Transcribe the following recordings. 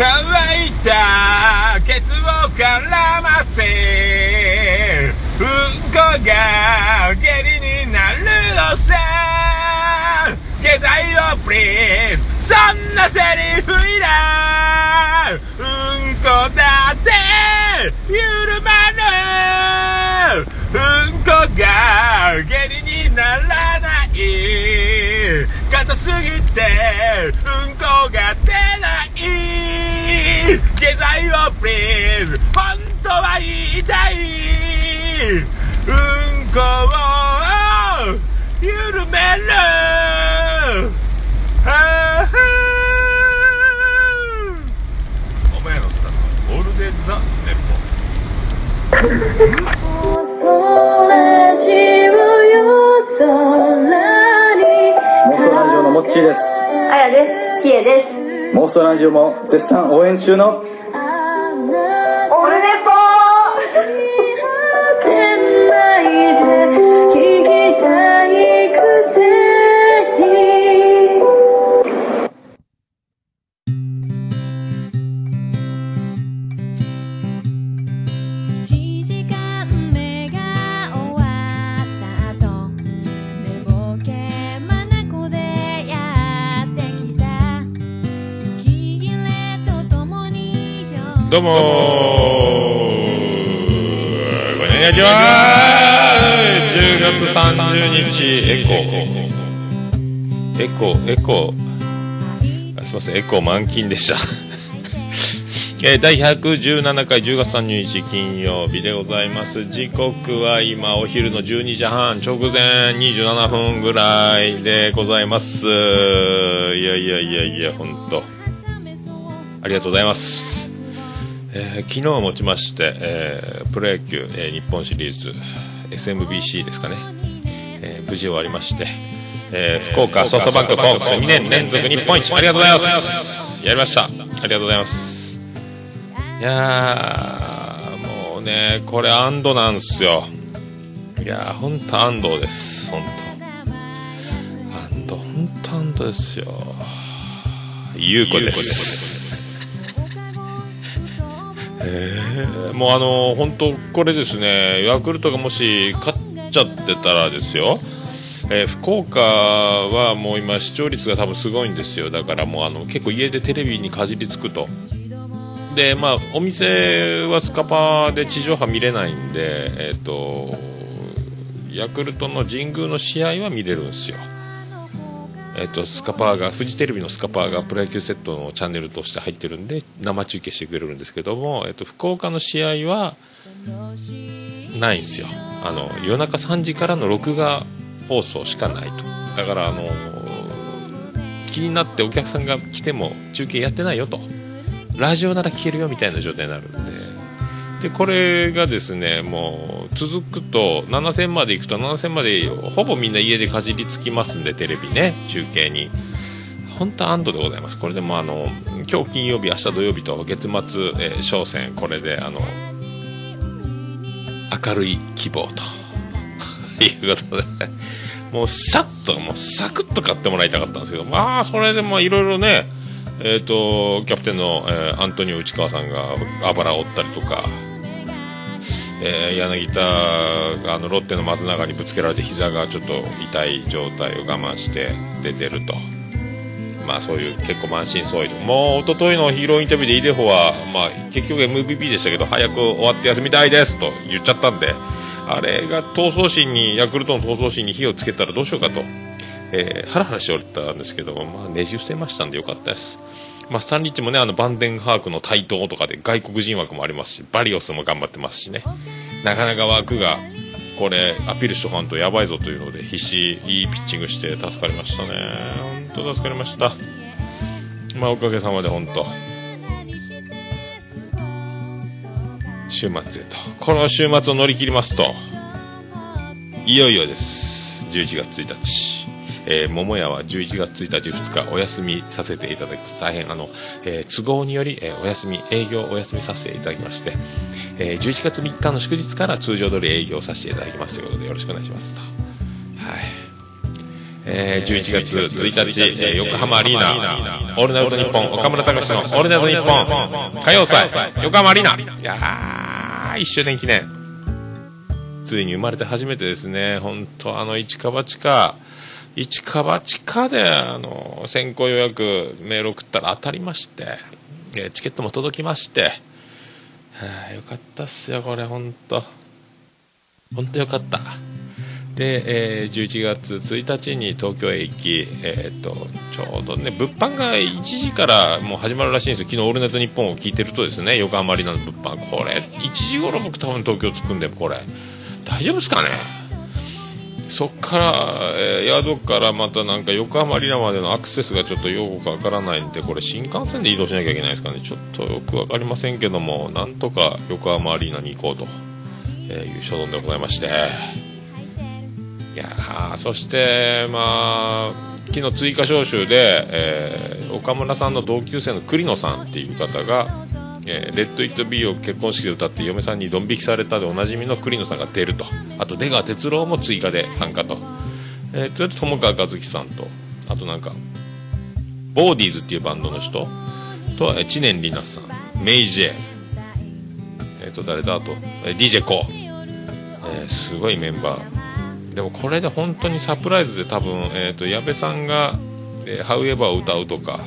乾いたケツを絡ませうんこが下痢になるのさ。下剤をプリーズそんなセリフいらん。うんこだって緩まぬ。うんこが下痢にならない。硬すぎてうんこが出ない。下剤をプリーズ本当は言い。たいうんこを緩める。はあお前のさオールデイズ・ザ・ネポ空しを夜空にモンストラジオのモッチーです。あやです。ちえです。モンストラジオも絶賛応援中のどうもー。こんにちは。10月30日エコエコエコあすいませんエコ満勤でした。えー第117回10月30日金曜日でございます。時刻は今お昼の12時半直前27分ぐらいでございます。いやいやいやいや本当ありがとうございます。えー昨日をもちまして、えープロ野球、えー日本シリーズ SMBC ですかね、えー無事終わりまして、えー福岡ソフトバンクホークス2年連続日本一ありがとうございます。やりました。ありがとうございます。いやーもうねこれ安堵なんすよ。いやーほんと安堵です。ほんと安堵ほんと安堵ですよ。ゆうこですもうあの本当これですねヤクルトがもし勝っちゃってたらですよ、えー福岡はもう今視聴率が多分すごいんですよ。だからもうあの結構家でテレビにかじりつくと。でまあお店はスカパーで地上波見れないんでえっ、とヤクルトの神宮の試合は見れるんですよ。えっと、スカパーがフジテレビのスカパーがプロ野球セットのチャンネルとして入ってるんで生中継してくれるんですけども、えっと、福岡の試合はないんですよ。あの夜中3時からの録画放送しかないと。だからあの気になってお客さんが来ても中継やってないよと。ラジオなら聞けるよみたいな状態になるんで。でこれがですねもう続くと7000まで行くと7000までほぼみんな家でかじりつきますんでテレビね中継に。本当安堵でございます。これでもあの今日金曜日明日土曜日と月末、えー商戦これであの明るい希望と。いうことでもうさっともうサクッと買ってもらいたかったんですけどまあそれでもいろいろねえー、とキャプテンの、えーアントニオ内川さんがあばらを折ったりとか、えー柳田があのロッテの松永にぶつけられて膝がちょっと痛い状態を我慢して出てると。まあそういう結構満身創痍もう一昨日のヒーローインタビューでイデホは、まあ、結局 MVP でしたけど早く終わって休みたいですと言っちゃったんであれが闘争心にヤクルトの闘争心に火をつけたらどうしようかと、えーハラハラしておったんですけど、まあ、ねじ伏せましたんでよかったです、まあ、スタンリッチもねあのバンデンハークの台頭とかで外国人枠もありますしバリオスも頑張ってますしね。なかなか枠がこれアピールしとかんとやばいぞというので必死いいピッチングして助かりましたね。本当助かりました。まあおかげさまで本当。週末へと。この週末を乗り切りますといよいよです。11月1日。えー桃屋は11月1日2日お休みさせていただきます。大変あの、えー都合により、えーお休み営業お休みさせていただきまして、えー11月3日の祝日から通常通り営業させていただきますということでよろしくお願いしますと。はい。えー、11月1日、えー横浜アリーナ、オールナイトニッポン、岡村隆史のオールナイトニッポン、歌謡祭、横浜アリーナ。いやー、1周年記念。ついに生まれて初めてですね、本当あの、市川地下、市川地下で、あの、先行予約メール送ったら当たりまして、えチケットも届きまして、はあ、よかったっすよ、これ、本当本当よかった。で、えー11月1日に東京へ行き、えー、とちょうどね物販が1時からもう始まるらしいんですよ。昨日「オールナイトニッポン」を聞いてるとですね横浜アリナの物販。これ1時頃僕多分東京着くんでこれ。大丈夫ですかね？そっから、えー宿からまたなんか横浜アリーナまでのアクセスがちょっとよくわからないんでこれ新幹線で移動しなきゃいけないですかね。ちょっとよくわかりませんけどもなんとか横浜アリーナに行こうと、えーいう所存でございまして。いやーそしてまあ昨日追加招集で、えー岡村さんの同級生の栗野さんっていう方が「えーレッド・イット・ビー」を結婚式で歌って嫁さんにドン引きされたでおなじみの栗野さんが出ると。あと出川哲朗も追加で参加と,、えー、それと友川一樹さんと。あとなんかボーディーズっていうバンドの人。とえー知念里奈さん。メイジェえっ、と誰だ？あと、えー DJ コ。ー、えすごいメンバー。でもこれで本当にサプライズで多分、えー、と矢部さんが「えー、However」を歌うとか、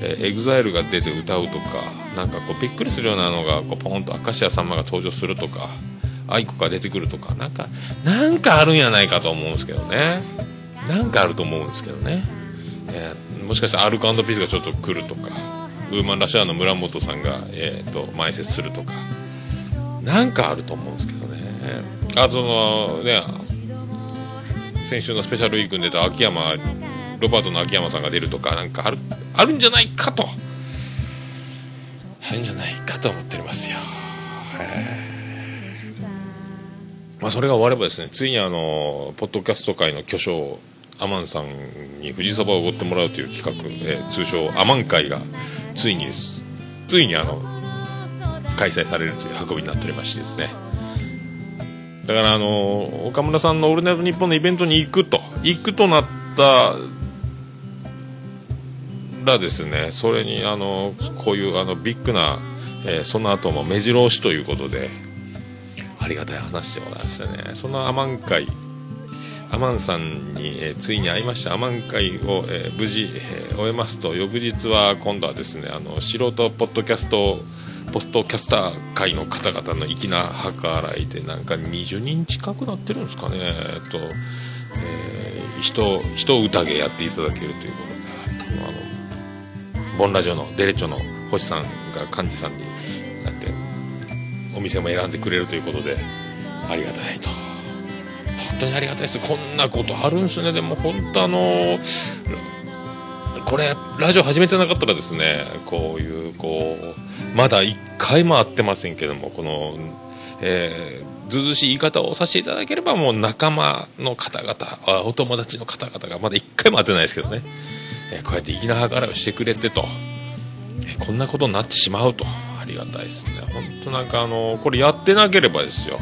えー、EXILE が出て歌うとか。なんかこうびっくりするようなのがこうポンと明石家さんまが登場するとか愛子が出てくるとかなんかなんかあるんやないかと思うんですけどね。なんかあると思うんですけどね、えーもしかしたらアルコピースがちょっと来るとかウーマンラッシアの村本さんが、えー、と前説するとかなんかあると思うんですけどね。あとそのね先週のスペシャルウィークに出た秋山ロバートの秋山さんが出るとかなんかあるあるんじゃないかとあるんじゃないかと思っておりますよ。まあそれが終わればですねついにあのポッドキャスト界の巨匠アマンさんに富士そばをおごってもらうという企画、えー通称アマン会がついにですついにあの開催されるという運びになっておりましてですね。だからあの岡村さんの「オールナイトニッポン」のイベントに行くと行くとなったらですねそれにあのこういうあのビッグな、えーその後も目白押しということでありがたい話でございましたね。そのアマン会アマンさんに、えーついに会いました。アマン会を、えー無事、えー終えますと翌日は今度はですねあの素人ポッドキャストポストキャスター界の方々の粋な計らいでなんか20人近くなってるんですかねえっと、えー人人宴やっていただけるということで。ボンラジオのデレッチョの星さんが幹事さんになってお店も選んでくれるということでありがたいと。本当にありがたいです。こんなことあるんですね。でも本当あのこれラジオ始めてなかったらですねこういうこうまだ1回も会ってませんけどもこのえーずうずしい言い方をさせていただければもう仲間の方々お友達の方々がまだ1回も会ってないですけどね、えこうやって粋な計らいをしてくれてと、えこんなことになってしまうと。ありがたいですね。本当なんかあのこれやってなければですよ。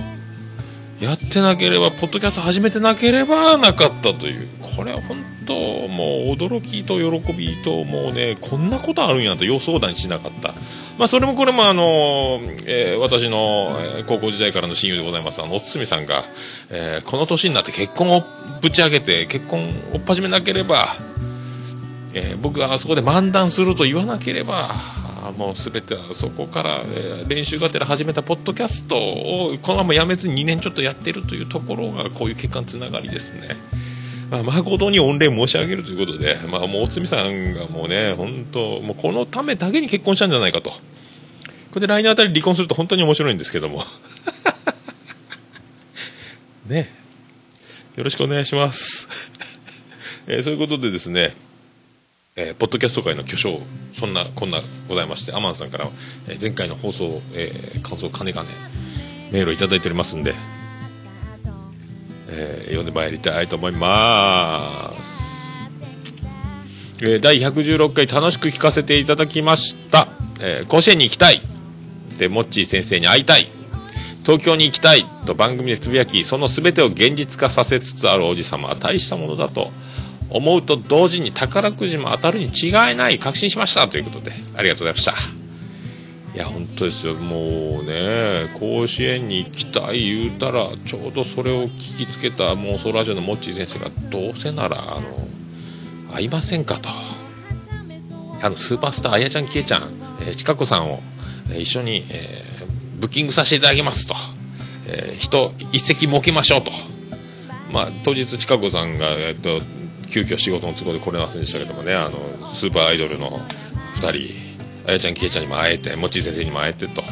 やってなければポッドキャスト始めてなければなかったという。これは本当もう驚きと喜びともうねこんなことあるんやと予想だにしなかった。まあそれもこれもあの、えー私のえ高校時代からの親友でございますあのおつみさんが、えーこの年になって結婚をぶち上げて結婚を始めなければえー僕があそこで漫談すると言わなければもう全てはそこから、えー練習がてら始めたポッドキャストをこのままやめずに2年ちょっとやってるというところがこういう結果につながりですね。まあ、誠に御礼申し上げるということで、まあ、もうおつみさんがもうね、本当、もうこのためだけに結婚したんじゃないかと。これで来年あたり離婚すると本当に面白いんですけども。ねよろしくお願いします。えーそういうことでですね、えーポッドキャスト界の巨匠そんなこんなございましてアマンさんから、えー前回の放送、えー感想かねかねメールをいただいておりますんで、えー読んでまいりたいと思います、えー第116回楽しく聞かせていただきました、えー甲子園に行きたい。でモッチー先生に会いたい。東京に行きたい。と番組でつぶやきその全てを現実化させつつあるおじ様。は大したものだと。思うと同時に宝くじも当たるに違いない確信しましたということでありがとうございました。いや本当ですよ。もうね甲子園に行きたい言うたらちょうどそれを聞きつけた妄想ラジオのモッチー先生がどうせならあの会いませんかと。あのスーパースターあやちゃんきえちゃん、え、ちかこさんを、え一緒に、えーブッキングさせていただきますと、えー人一席設けましょうと。まあ当日ちかこさんが、えっと急遽仕事の都合で来れませんでしたけどもねあのスーパーアイドルの2人あやちゃんきえちゃんにも会えてもっちー先生にも会えてと。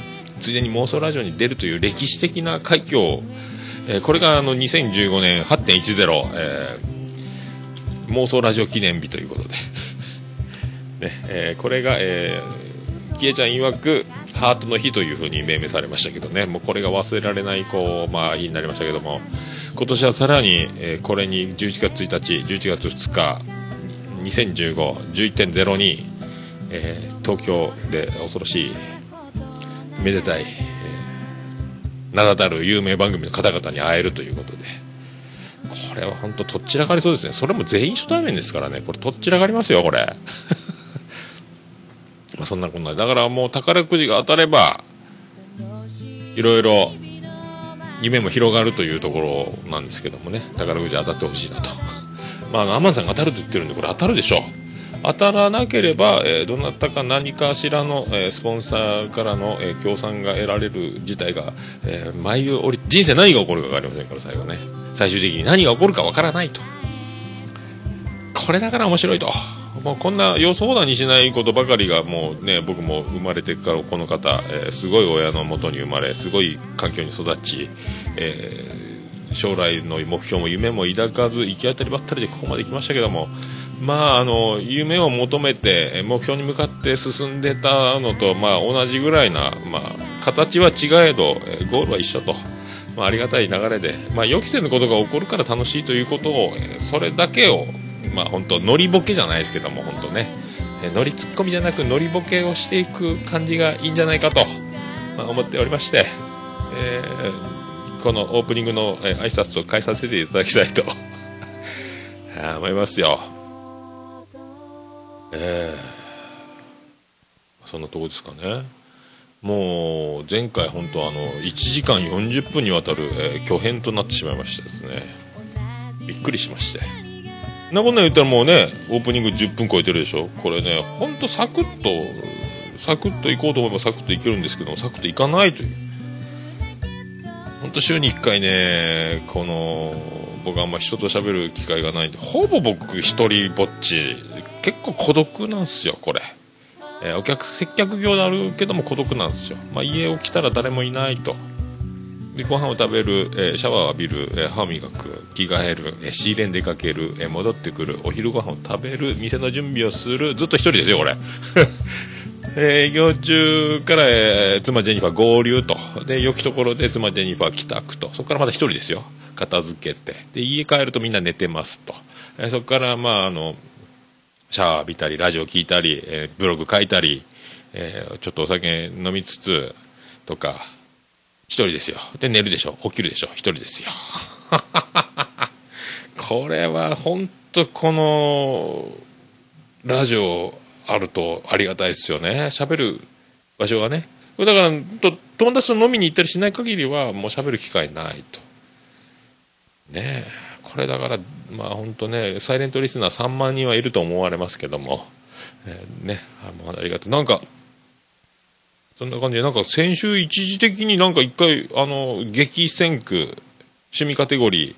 ついでに妄想ラジオに出るという歴史的な快挙を、えーこれがあの2015年8.10、えー妄想ラジオ記念日ということで、ねえーこれが、えー、きえちゃん曰くハートの日というふうに命名されましたけどね。もうこれが忘れられないこう、まあ、日になりましたけども。今年はさらに、えーこれに11月1日11月2日2015-11.02、えー東京で恐ろしいめでたい、えー名だたる有名番組の方々に会えるということでこれは本当とっちらかりそうですね。それも全員初対面ですからね。これとっちらかりますよこれ。まあそんなこんなで。だからもう宝くじが当たればいろいろ夢も広がるというところなんですけどもね。宝くじ当たってほしいなと。まあのアマンさんが当たると言ってるんでこれ当たるでしょう。当たらなければ、えーどなたか何かしらの、えースポンサーからの、え協賛が得られる事態が、えー舞い降り人生何が起こるか分かりませんから最後ね。最終的に何が起こるか分からないと。これだから面白いと。もうこんな予想だにしないことばかりがもうね僕も生まれてからこの方、えーすごい親のもとに生まれすごい環境に育ち、えー将来の目標も夢も抱かず行き当たりばったりでここまで来ましたけどもまああの夢を求めて目標に向かって進んでたのとまあ同じぐらいな、まあ、形は違えど、ゴールは一緒と。まあ、ありがたい流れで、まあ、予期せぬことが起こるから楽しいということを、それだけを、まあ、本当ノリボケじゃないですけども本当ね、えーノリツッコミじゃなくノリボケをしていく感じがいいんじゃないかと、まあ、思っておりまして、えーこのオープニングの、えー挨拶を返させていただきたいと 思いますよ。えーそんなとこですかね。もう前回本当あの1時間40分にわたる、えー巨編となってしまいましてですねびっくりしましてなこんなん言ったらもうねオープニング10分超えてるでしょ？これねほんとサクッとサクッと行こうと思えばサクッと行けるんですけどもサクッと行かないという。本当週に1回ねこの僕あんま人と喋る機会がないんでほぼ僕一人ぼっち結構孤独なんですよこれ。えーお客接客業であるけども孤独なんですよ、まあ、家を来たら誰もいないと。でご飯を食べる、えーシャワーを浴びる、えー歯を磨く着替える、えー仕入れに出かける、えー戻ってくるお昼ご飯を食べる店の準備をするずっと一人ですよこれ。営業中から、えー妻ジェニファー合流と。で良きところで妻ジェニファー帰宅と。そこからまた一人ですよ。片付けて。で家帰るとみんな寝てますと、えーそこからまああのシャワー浴びたりラジオ聞いたり、えーブログ書いたり、えーちょっとお酒飲みつつとか一人ですよ。で寝るでしょ。起きるでしょ。一人ですよ。これは本当このラジオあるとありがたいですよね。喋る場所がね。だからと友達と飲みに行ったりしない限りはもう喋る機会ないと。ねえ。これだからまあ本当ねサイレントリスナー3万人はいると思われますけども、えーね。あもうありがとう。なんかそんな感じでなんか先週一時的になんか一回あの激戦区趣味カテゴリー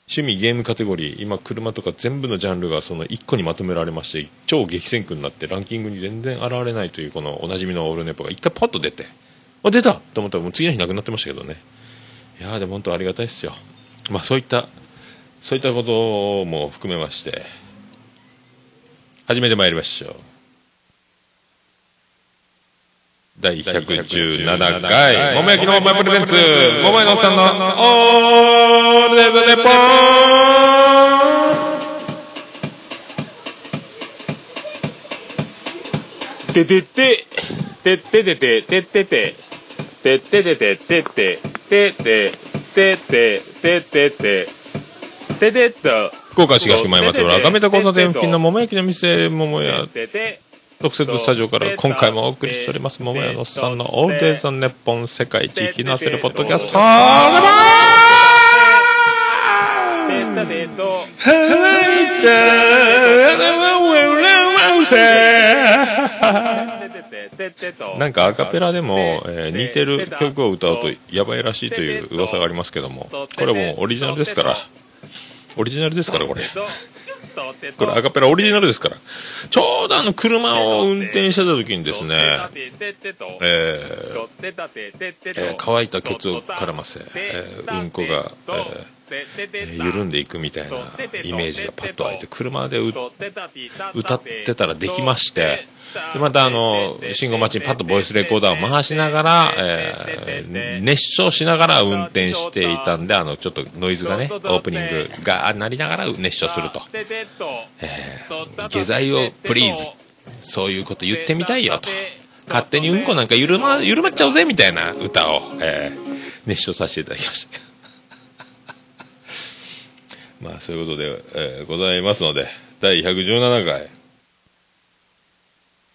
趣味ゲームカテゴリー今車とか全部のジャンルがその1個にまとめられまして超激戦区になってランキングに全然現れないというこのおなじみのオールネポが一回パッと出てあ出た!と思ったらもう次の日なくなってましたけどね。いやーでも本当ありがたいですよ。まあそういったそういったことも含めまして始めてまいりましょう。第117回。桃焼きの桃屋プレゼンツ。桃屋のおっさんの。オールデイズネポててて、てっててて、てってて、てっててて、てって、てって、てって、てってて、ててっと、福岡市東区前松原赤目田交差点付近の桃焼きの店桃屋。てて特設スタジオから今回もお送りしております桃屋のおっさんのオールデイズ・ネッポン世界一引き出せるポッドキャスト。なんかアカペラでも、えー似てる曲を歌うとやばいらしいという噂がありますけどもこれもオリジナルですから。オリジナルですからこれ。これアカペラオリジナルですから。ちょうどあの車を運転してた時にですねえーえー乾いたケツを絡ませ、えーうんこが、えーえー緩んでいくみたいなイメージがパッと湧いて車でう歌ってたらできましてでまたあの信号待ちにパッとボイスレコーダーを回しながら、えー熱唱しながら運転していたんであのちょっとノイズがねオープニングが鳴りながら熱唱すると、えー下剤をプリーズそういうこと言ってみたいよと。勝手にうんこなんか緩ま緩まっちゃうぜみたいな歌を、えー熱唱させていただきましたまあそういうことで、えーございますので第117回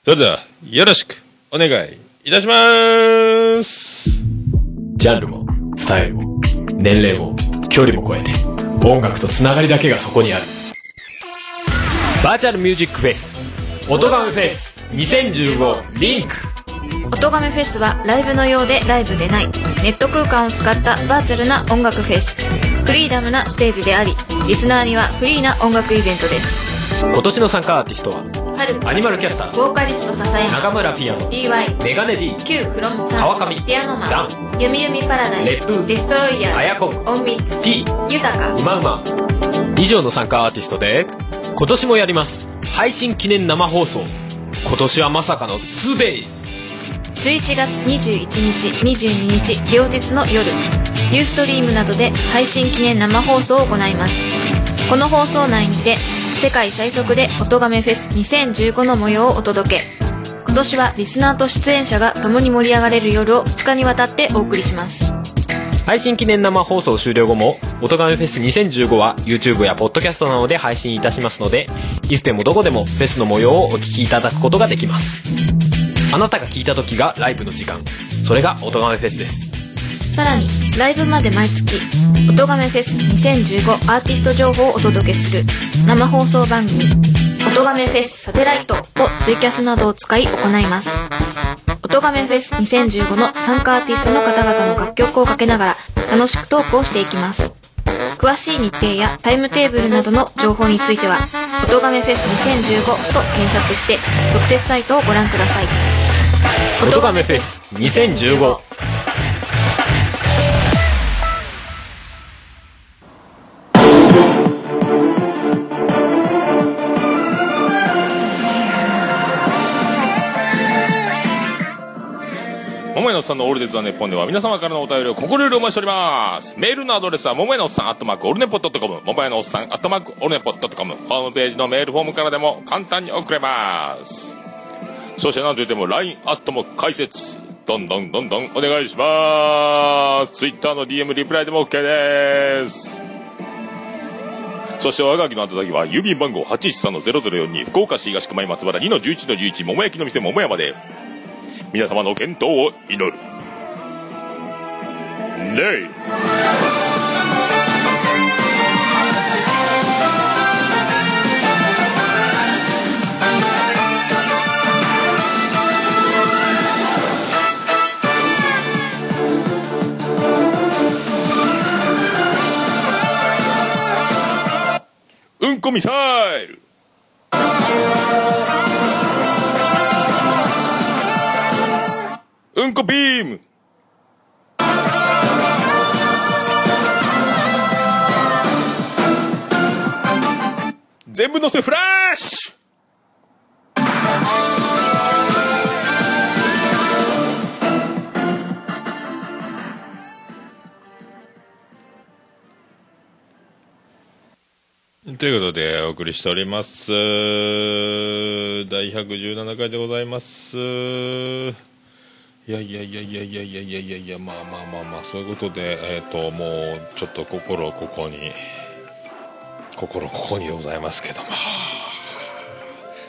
それではよろしくお願いいたしますジャンルも、スタイルも、年齢も、距離も超えて、音楽とつながりだけがそこにある。バーチャルミュージックフェス、音ガメフェス2015リンク。音亀フェスはライブのようでライブでないネット空間を使ったバーチャルな音楽フェスフリーダムなステージでありリスナーにはフリーな音楽イベントです今年の参加アーティストは、春アニマルキャスターズ、ボーカリスト笹山中村ピアノ、DY メガネ D、Q フロムさん川上ピアノマダンゆみゆみパラダイレップスデストロイヤーあやこオンミツ T、豊かうまうま。以上の参加アーティストで、今年もやります。配信記念生放送。今年はまさかの 2days。11月21日22日両日の夜ユーストリームなどで配信記念生放送を行いますこの放送内にて世界最速で音亀フェス2015の模様をお届け今年はリスナーと出演者が共に盛り上がれる夜を2日にわたってお送りします配信記念生放送終了後も、音ガメフェス2015は YouTube や Podcast などで配信いたしますので、いつでもどこでもフェスの模様をお聞きいただくことができます。あなたが聞いた時がライブの時間。それが音ガメフェスです。さらにライブまで毎月「音亀フェス2015アーティスト情報をお届けする生放送番組「音亀フェスサテライト」をツイキャスなどを使い行います音亀フェス2015の参加アーティストの方々の楽曲をかけながら楽しくトークをしていきます詳しい日程やタイムテーブルなどの情報については「音亀フェス2015」と検索して特設サイトをご覧ください音ガメフェス2015。桃屋のさんのオールデイズ・ザ・ネポンでは皆様からのお便りを心よりお待ちしております。メールのアドレスは、桃屋のおっさん、アットマーク、オルネポットコム、桃屋のおっさん、アットマーク、オルネポットコム、ホームページのメールフォームからでも簡単に送れます。そして何といっても LINE アットも開設。どんどんどんどんお願いします。Twitter の DM リプライでも OK です。そしておはがきの宛先は郵便番号813-0042福岡市東区前松原2-11-11桃焼きの店桃屋まで皆様の健闘を祈る。レイうんこミサイル。んこビーム。全部乗せフラッシュ。ということでお送りしております。第117回でございます。いやいやいやいやいやいやいやいやいやまあまあまあまあそういうことでえっ、ともうちょっと心ここに心ここにございますけども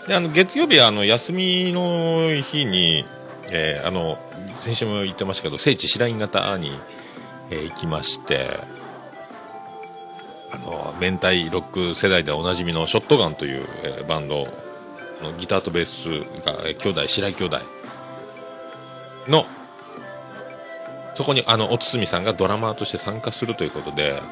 であの月曜日あの休みの日に、えーあの先週も言ってましたけど聖地白銀型に、えー行きましてあの明太ロック世代でおなじみのショットガンという、えーバンドのギターとベースが、えー兄弟白井兄弟のそこにあのおつみさんがドラマーとして参加するということで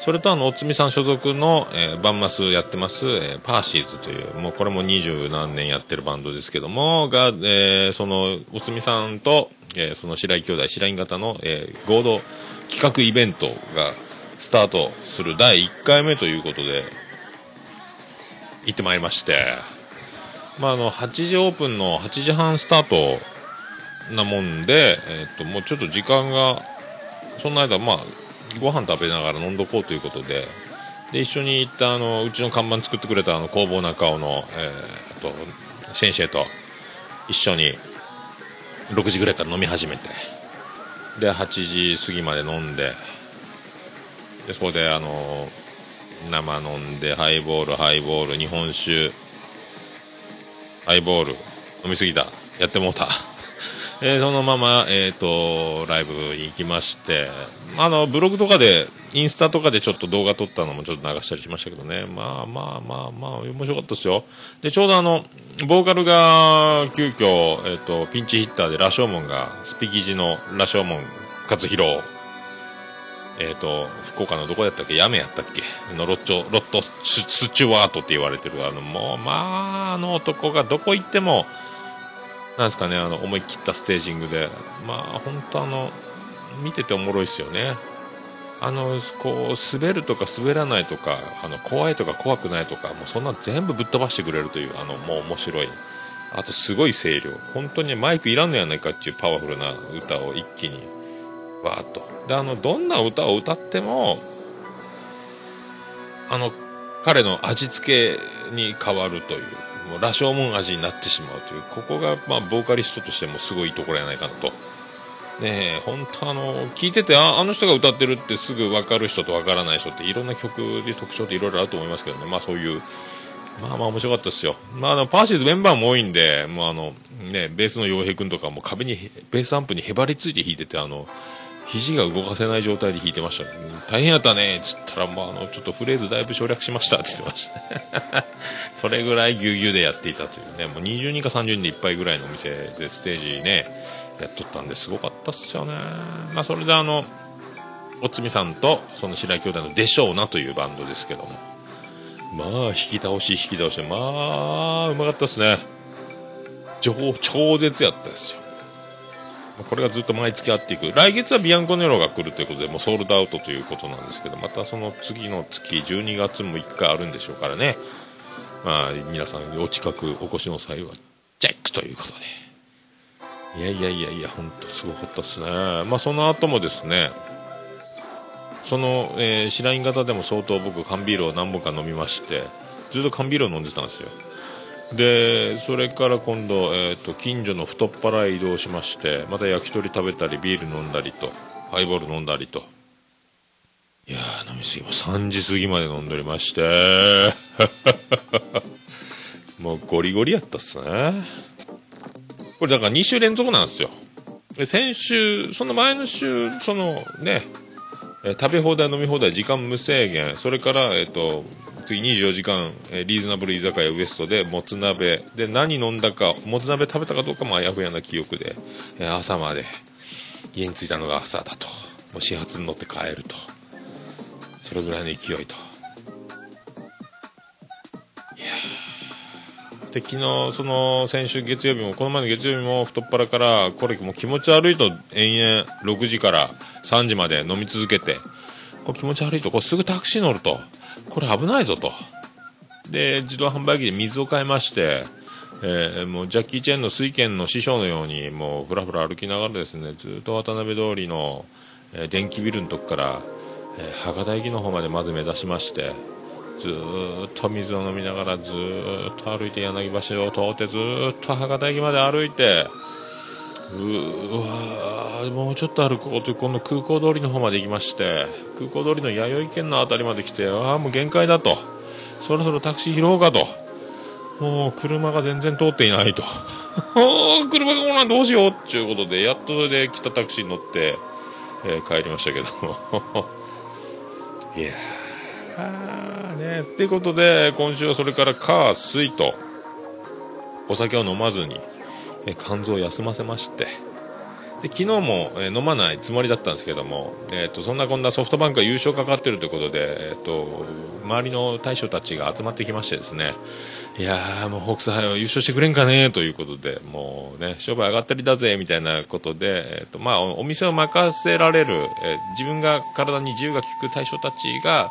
それとあのおつみさん所属の、えーバンマスやってます、えーパーシーズというもうこれも二十何年やってるバンドですけどもが、えーそのおつみさんと、えーその白井兄弟白井型の、えー合同企画イベントがスタートする第1回目ということで行ってまいりまして、まあ、あの8時オープンの8時半スタートなもんで、えっともうちょっと時間がその間、まあ、ご飯食べながら飲んどこうということでで一緒に行ったあのうちの看板作ってくれたあの工房中尾の、えー、と先生と一緒に6時ぐらいから飲み始めてで8時過ぎまで飲んででそこであの生飲んでハイボールハイボール日本酒ハイボール飲みすぎたやってもうた。えーそのまま、えー、とライブに行きましてあのブログとかでインスタとかでちょっと動画撮ったのもちょっと流したりしましたけどね。まあまあまあまあ面白かったですよ。でちょうどあのボーカルが急遽、えー、とピンチヒッターで羅生門がスピキジの羅生門勝弘えー、と福岡のどこやったっけ？八女やったっけ？のロッチョロットススチュワートって言われてるあのもうまああの男がどこ行ってもなんですかねあの思い切ったステージングで。まあ本当あの見てておもろいですよね。あのこう滑るとか滑らないとかあの怖いとか怖くないとかもうそんな全部ぶっ飛ばしてくれるというあのもう面白い。あとすごい声量。本当にマイクいらんのやないかっていうパワフルな歌を一気に。わーっと。であのどんな歌を歌ってもあの彼の味付けに変わるという。もう羅生門味になってしまうというここが、まあ、ボーカリストとしてもすごいところやないかなとねえ本当あの聞いててああの人が歌ってるってすぐ分かる人と分からない人っていろんな曲で特徴っていろいろあると思いますけどねまあそういうまあまあ面白かったですよ。まあ、あの、パーシーズメンバーも多いんで、もうあの、ね、ベースの洋平君とかも壁に、ベースアンプにへばりついて弾いてて、あの、肘が動かせない状態で弾いてました、ね。大変やったね、つったら、まあ、あの、ちょっとフレーズだいぶ省略しました、って言ってましたね。それぐらいぎゅうぎゅうでやっていたというね、もう20人か30人でいっぱいぐらいのお店でステージね、やっとったんですごかったっすよね。まあ、それであの、おつみさんと、その白井兄弟のでしょうなというバンドですけども。まあ、引き倒し、引き倒し、まあ、うまかったですね。超、超絶やったですよ。これがずっと毎月あっていく。来月はビアンコネロが来るということで、もうソールドアウトということなんですけど、またその次の月、12月も1回あるんでしょうからね。まあ、皆さん、お近くお越しの際は、チェックということで。いやいやいやいや、ほんとすごかったですね。まあ、その後もですね、その、えー、白銀型でも相当僕缶ビールを何本か飲みましてずっと缶ビールを飲んでたんですよでそれから今度、えー、と近所の太っ腹へ移動しましてまた焼き鳥食べたりビール飲んだりとハイボール飲んだりと。いやー飲みすぎも3時過ぎまで飲んでおりまして。もうゴリゴリやったっすね。これだから2週連続なんですよ。で先週その前の週そのねえ食べ放題飲み放題時間無制限。それから、えっと次24時間、えリーズナブル居酒屋ウエストでもつ鍋。で何飲んだかもつ鍋食べたかどうかもあやふやな記憶で、え朝まで家に着いたのが朝だと。もう始発に乗って帰ると。それぐらいの勢いと。いやで昨日その先週月曜日もこの前の月曜日も太っ腹からこれもう気持ち悪いと延々6時から3時まで飲み続けてこれ気持ち悪いとこれすぐタクシー乗ると。これ危ないぞと。で自動販売機で水を買いまして、えーもうジャッキー・チェンの水拳の師匠のようにもうふらふら歩きながらですねずっと渡辺通りの、えー電気ビルのとこから、えー博多駅の方までまず目指しましてずっと水を飲みながらずっと歩いて柳橋を通ってずっと博多駅まで歩いてうわもうちょっと歩こうというこの空港通りの方まで行きまして空港通りの弥生県の辺りまで来てああもう限界だとそろそろタクシー拾おうかと。もう車が全然通っていないと。車が来ないどうしようっていうことで、やっとそれで来たタクシーに乗って、えー帰りましたけども。いやー、ね、っていうことで、今週はそれから火、水と、お酒を飲まずに、え肝臓を休ませまして、で昨日も、え飲まないつもりだったんですけども、えー、とそんなこんなソフトバンクが優勝かかってるということで、えー、と周りの大将たちが集まってきましてですねいやーもうホークス杯は優勝してくれんかねということでもうね商売上がったりだぜみたいなことで、えーとまあ、おお店を任せられる、えー自分が体に自由が利く大将たちが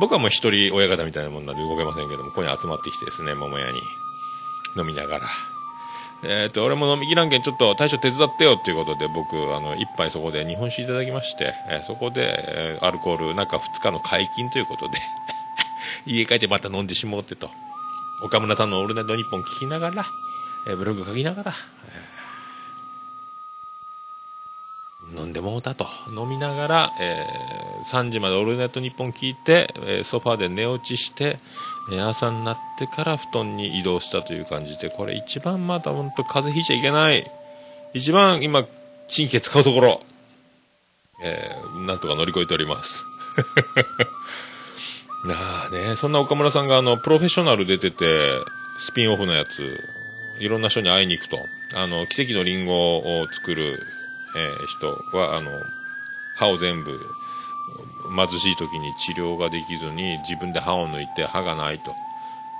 僕はもう一人親方みたいなもんなんで動けませんけどもここに集まってきてですね桃屋に飲みながら。えー、と俺も飲みきらんけんちょっと大将手伝ってよっていうことで僕あの一杯そこで日本酒いただきまして、えーそこで、えーアルコールなんか2日の解禁ということで 家帰ってまた飲んでしもうってと。岡村さんの「オールナイトニッポン」聞きながら、えブログ書きながら、えー飲んでもうたと。飲みながら、えー3時まで「オールナイトニッポン」聞いて、えーソファーで寝落ちして、えー朝になってから布団に移動したという感じでこれ一番まだ本当風邪ひいちゃいけない。一番今神経使うところ、えーなんとか乗り越えております。なあね。そんな岡村さんがあのプロフェッショナル出ててスピンオフのやついろんな人に会いに行くと。あの奇跡のリンゴを作る、えー人はあの歯を全部貧しい時に治療ができずに自分で歯を抜いて歯がないと。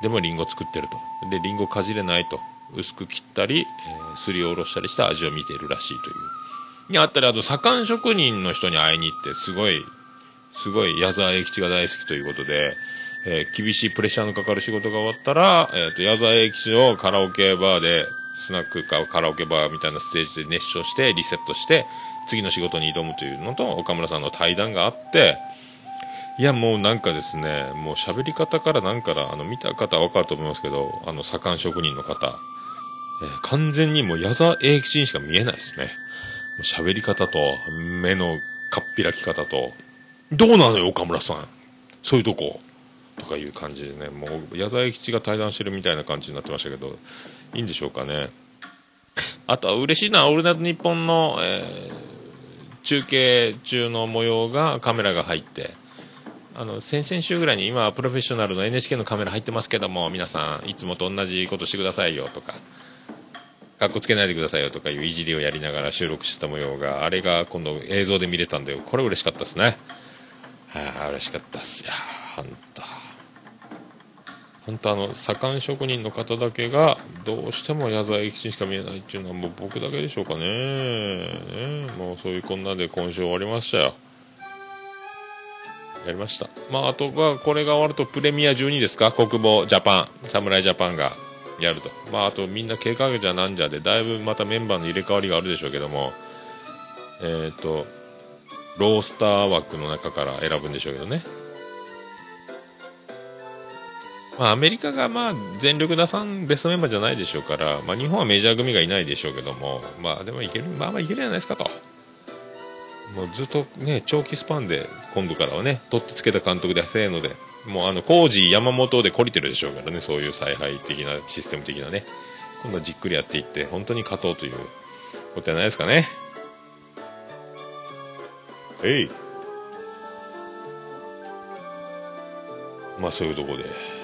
でもリンゴ作ってると。でリンゴかじれないと。薄く切ったり、えーすりおろしたりした味を見ているらしいという。にあったりあと左官職人の人に会いに行ってすごいすごい矢沢永吉が大好きということで、えー厳しいプレッシャーのかかる仕事が終わったら、えー、と矢沢永吉をカラオケバーでスナックかカラオケバーみたいなステージで熱唱してリセットして次の仕事に挑むというのと岡村さんの対談があっていやもうなんかですねもう喋り方からなんからあの見た方は分かると思いますけどあの左官職人の方、えー完全にもう矢沢永吉にしか見えないですね。喋り方と目のかっぴらき方とどうなのよ岡村さんそういうとことかいう感じでねもう矢沢永吉が対談してるみたいな感じになってましたけどいいんでしょうかね。あとは嬉しいのは「オールナイトニッポンの」えー中継中の模様がカメラが入ってあの先々週ぐらいに今プロフェッショナルの NHK のカメラ入ってますけども皆さんいつもと同じことしてくださいよとかかっこつけないでくださいよとかいういじりをやりながら収録してた模様があれが今度映像で見れたんでこれ嬉しかったですね。はあ嬉しかったっす。いやー本当本当あの左官職人の方だけがどうしても矢沢永吉にしか見えないっていうのはもう僕だけでしょうかね。ねもうそういうこんなで今週終わりましたよ。やりました。まああとはこれが終わるとプレミア12ですか？国防ジャパン。侍ジャパンがやると。まああとみんな経過じゃなんじゃでだいぶまたメンバーの入れ替わりがあるでしょうけども。えっ、とロースター枠の中から選ぶんでしょうけどね。まあ、アメリカがまあ全力出さんベストメンバーじゃないでしょうから、まあ、日本はメジャー組がいないでしょうけども、まあ、でもいける、まあまあいけるじゃないですかと。もうずっとね、長期スパンで今度からはね、取ってつけた監督でせーので、もうあの、工事山本で懲りてるでしょうからね、そういう采配的なシステム的なね、今度はじっくりやっていって、本当に勝とうということじゃないですかね。えい。まあそういうとこで。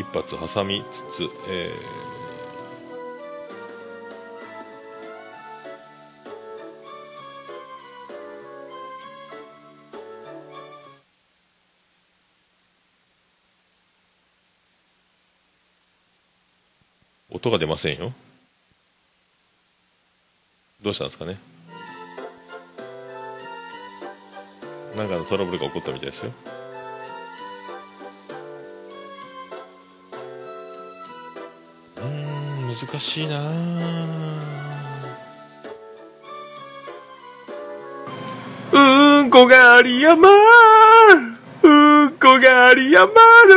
一発挟みつつ、えー音が出ませんよ。どうしたんですかね。なんかのトラブルが起こったみたいですよ。難しいな。うんこがありやまうんこがありやまる。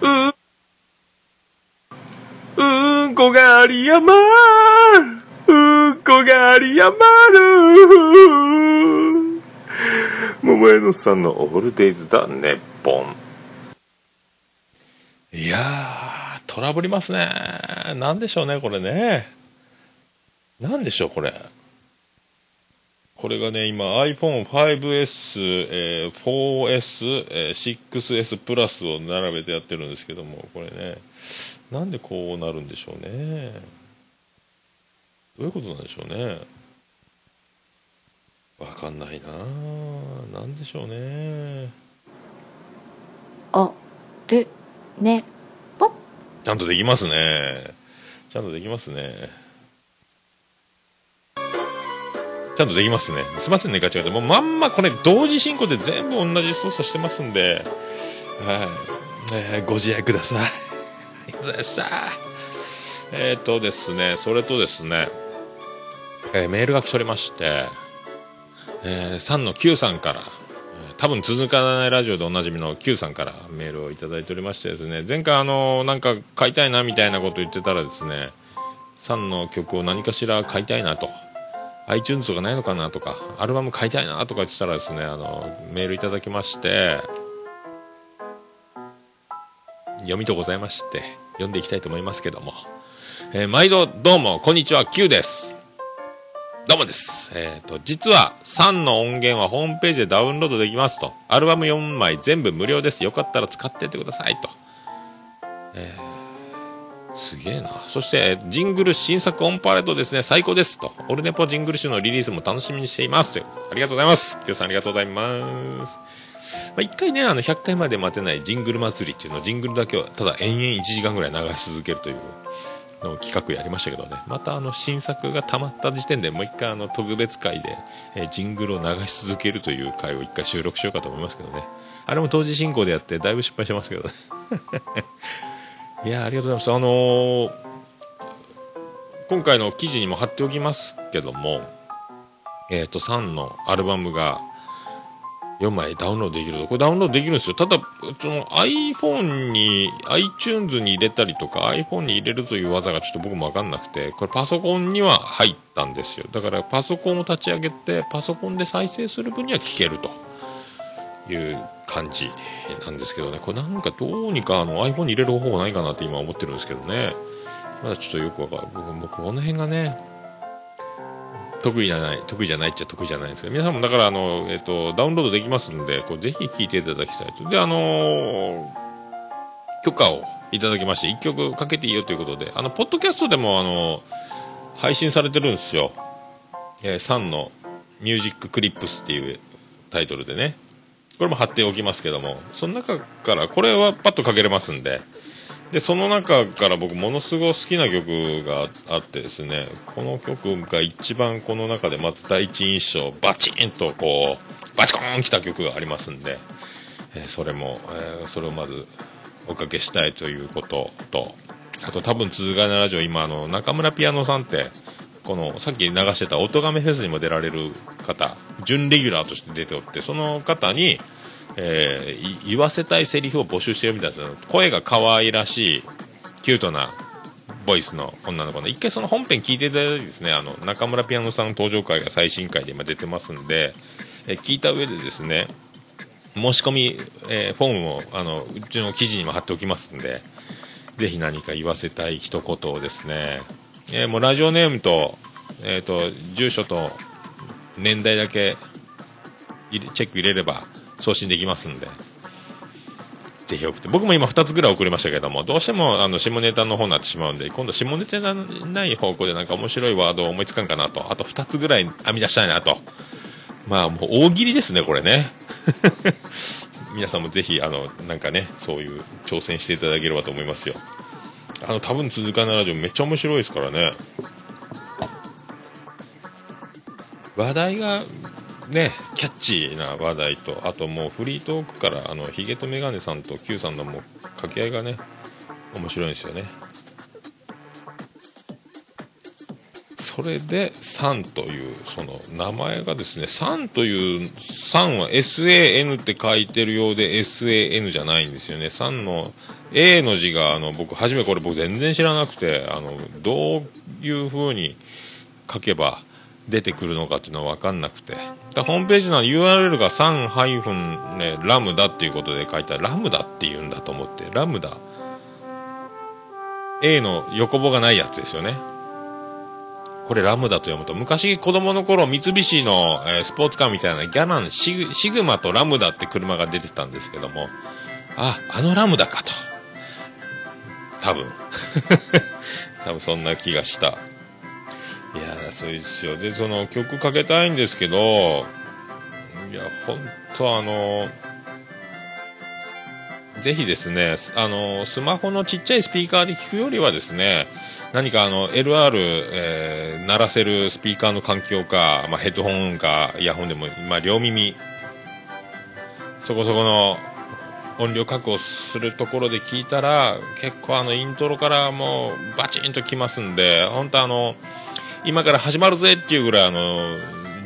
うん。うんここがり山うんこがり山る。桃江のさんのオールデイズだねポンいやー、トラブりますね。なんでしょうね、これね。なんでしょう、これ。これがね、今 iPhone5S、えー 4S、えー 6S プラスを並べてやってるんですけども、これね、なんでこうなるんでしょうね。どういうことなんでしょうね。わかんないなぁなんでしょうね。ね、ぽっ。ちゃんとできますね。ちゃんとできますね。ちゃんとできますね。すいませんね、ガチャガチャ。もうまんまこれ同時進行で全部同じ操作してますんで、はい。えーご自愛ください。ありがとうございました。えっ、とですね、それとですね、えーメールが来ておりまして、えー、3の Q さんから、多分続かないラジオでおなじみの Q さんからメールをいただいておりましてですね前回あのなんか買いたいなみたいなこと言ってたらですね3の曲を何かしら買いたいなと iTunes とかないのかなとかアルバム買いたいなとか言ってたらですねあのメールいただきまして読みとございまして読んでいきたいと思いますけども、えー毎度どうもこんにちは Q です。どうもです。えっ、と、実は3の音源はホームページでダウンロードできますと。アルバム4枚全部無料です。よかったら使ってってくださいと。えーすげえな。そして、ジングル新作オンパレードですね。最高ですと。オルネポジングル集のリリースも楽しみにしていますという。ありがとうございます。きよさんありがとうございます。まあ、一回ね、あの、100回まで待てないジングル祭りっていうのをジングルだけをただ延々1時間ぐらい流し続けるというの企画やりましたけどね。またあの新作がたまった時点でもう一回あの特別会で、えジングルを流し続けるという回を一回収録しようかと思いますけどね。あれも同時進行でやってだいぶ失敗してますけどね。いやありがとうございます。あのー今回の記事にも貼っておきますけどもえっ、と3のアルバムが4枚ダウンロードできると。これダウンロードできるんですよ。ただ、その iPhone に、iTunes に入れたりとか iPhone に入れるという技がちょっと僕もわかんなくて、これパソコンには入ったんですよ。だからパソコンを立ち上げて、パソコンで再生する分には聞けるという感じなんですけどね。これなんかどうにかあの iPhone に入れる方法ないかなって今思ってるんですけどね。まだちょっとよくわかる。僕もこの辺がね、得意じゃない、得意じゃないっちゃ得意じゃないんですけど、皆さんもだから、あの、えっ、と、ダウンロードできますんで、こうぜひ聴いていただきたいと。で、あの許可をいただきまして、1曲かけていいよということで、あの、ポッドキャストでも、あの配信されてるんですよ。えー、3のミュージッククリップスっていうタイトルでね。これも貼っておきますけども、その中から、これはパッとかけれますんで、でその中から僕ものすごい好きな曲があってですねこの曲が一番この中でまず第一印象バチンとこうバチコーンきた曲がありますんで、えーそれも、えーそれをまずおかけしたいということとあと多分続かないラジオ今あの中村ピアノさんってこのさっき流してた音亀フェスにも出られる方準レギュラーとして出ておってその方にえー言わせたいセリフを募集してるみたいです声が可愛らしいキュートなボイスの女の子で一回その本編聞いていただいてですねあの中村ピアノさんの登場回が最新回で今出てますんで、えー聞いた上でですね申し込み、えーフォームもあのうちの記事にも貼っておきますんでぜひ何か言わせたい一言をですね、えーもうラジオネームと,、えー、と住所と年代だけチェック入れれば送信できますんで。ぜひ送って。僕も今2つぐらい送りましたけどもどうしてもあの下ネタの方になってしまうんで今度下ネタがない方向でなんか面白いワードを思いつかんかなと。あと2つぐらい編み出したいなと。まあもう大喜利ですねこれね。皆さんもぜひあのなんかねそういう挑戦していただければと思いますよ。あの多分続かないラジオめっちゃ面白いですからね。話題がねキャッチーな話題とあともうフリートークからあのヒゲとメガネさんと Q さんのもう掛け合いがね面白いんですよね。それで「サン」というその名前がですね「サン」という「サン」は SAN って書いてるようで SAN じゃないんですよね「サン」の A の字があの僕初めこれ僕全然知らなくてあのどういう風に書けば出てくるのかっていうのは分かんなくて。だホームページの URL が 3- ねラムダっていうことで書いてあるラムダって言うんだと思って。ラムダ A の横棒がないやつですよね。これラムダと読むと。昔子供の頃三菱の、えースポーツカーみたいなギャランシグシグマとラムダって車が出てたんですけども。ああのラムダかと。多分。多分そんな気がした。いやそうですよ。でその曲かけたいんですけどいや本当あのぜひですねあのスマホのちっちゃいスピーカーで聞くよりはですね何かあの LR、えー鳴らせるスピーカーの環境か、まあ、ヘッドホンかイヤホンでも、まあ、両耳そこそこの音量確保するところで聞いたら結構あのイントロからもうバチンときますんで本当あの今から始まるぜっていうぐらいあの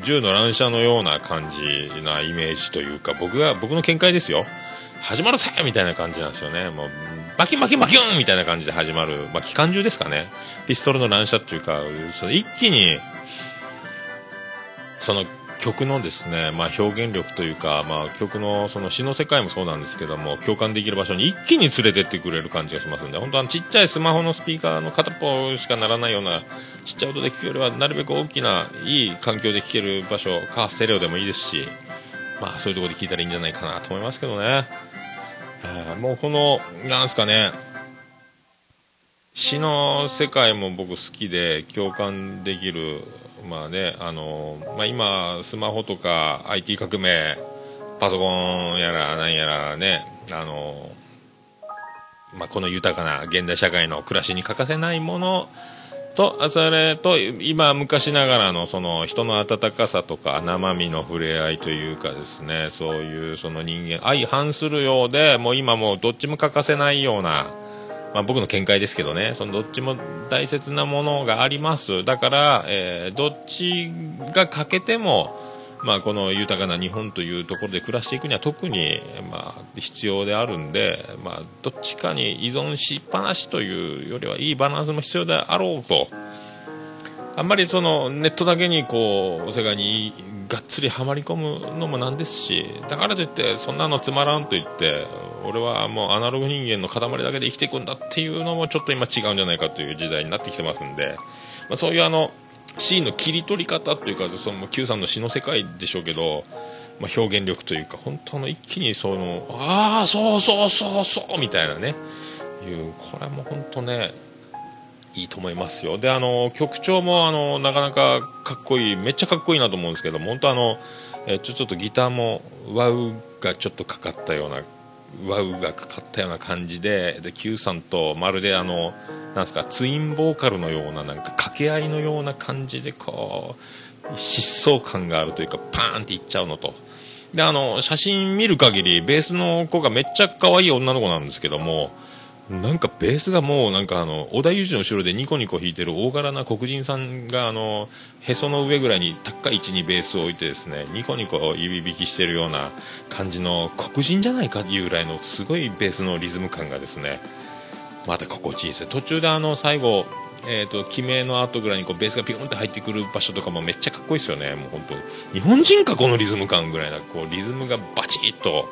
銃の乱射のような感じなイメージというか僕が僕の見解ですよ。始まるぜみたいな感じなんですよね。もうバキバキバキュンみたいな感じで始まる、まあ、機関銃ですかね。ピストルの乱射っていうかその一気にその曲のですね、まあ、表現力というか、まあ、曲のその詩の世界もそうなんですけども共感できる場所に一気に連れてってくれる感じがしますんで本当はちっちゃいスマホのスピーカーの片方しかならないようなちっちゃい音で聞くよりはなるべく大きないい環境で聞ける場所カーステレオでもいいですし、まあ、そういうところで聞いたらいいんじゃないかなと思いますけどね、えーもうこのなんすかね詩の世界も僕好きで共感できるまあねあの、まあ、今スマホとか IT 革命パソコンやらなんやらねあの、まあ、この豊かな現代社会の暮らしに欠かせないものとそれと今昔ながらのその人の温かさとか生身の触れ合いというかですねそういうその人間相反するようでもう今もうどっちも欠かせないようなまあ、僕の見解ですけどね。そのどっちも大切なものがあります。だから、えーどっちが欠けても、まあ、この豊かな日本というところで暮らしていくには特に、まあ、必要であるんで、まあ、どっちかに依存しっぱなしというよりはいいバランスも必要であろうと。あんまりそのネットだけにこう世界にがっつりはまり込むのもなんですしだからといってそんなのつまらんと言って俺はもうアナログ人間の塊だけで生きていくんだっていうのもちょっと今違うんじゃないかという時代になってきてますんで、まあ、そういうあのシーンの切り取り方というかその Q さんの詩の世界でしょうけど、まあ、表現力というか本当の一気にそのああそうそうそうそうみたいなね。いうこれも本当ねいいと思いますよ。であの曲調もあのなかなかかっこいいめっちゃかっこいいなと思うんですけど本当あの、えちょちょっとギターもワウがちょっとかかったようなワウがかかったような感じでで Q さんとまるであのなんすかツインボーカルのようななんか掛け合いのような感じでこう疾走感があるというかパーンっていっちゃうのと。であの写真見る限りベースの子がめっちゃ可愛い女の子なんですけどもなんかベースがもうなんかあの織田裕二の後ろでニコニコ弾いてる大柄な黒人さんがあのへその上ぐらいに高い位置にベースを置いてですねニコニコ指弾きしてるような感じの黒人じゃないかっていうぐらいのすごいベースのリズム感がですねまた心地いいですね途中であの最後えー、と決めの後ぐらいにこうベースがピュンって入ってくる場所とかもめっちゃかっこいいですよね。もう本当日本人かこのリズム感ぐらいなこうリズムがバチッと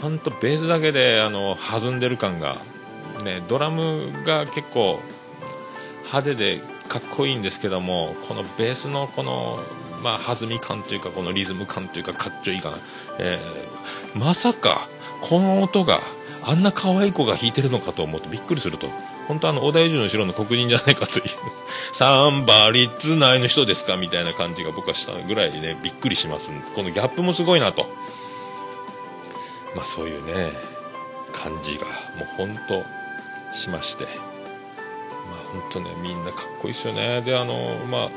本当ベースだけであの弾んでる感がねドラムが結構派手でかっこいいんですけどもこのベースのこのまあ弾み感というかこのリズム感というかかっちょいいかな、えーまさかこの音があんな可愛い子が弾いてるのかと思ってびっくりすると。本当あの小田裕二の後ろの黒人じゃないかという。サンバリッツ内の人ですかみたいな感じが僕はしたぐらいねびっくりします。このギャップもすごいなと。まあそういうね感じがもう本当しまして。まあ本当ねみんなかっこいいですよね。であのまあ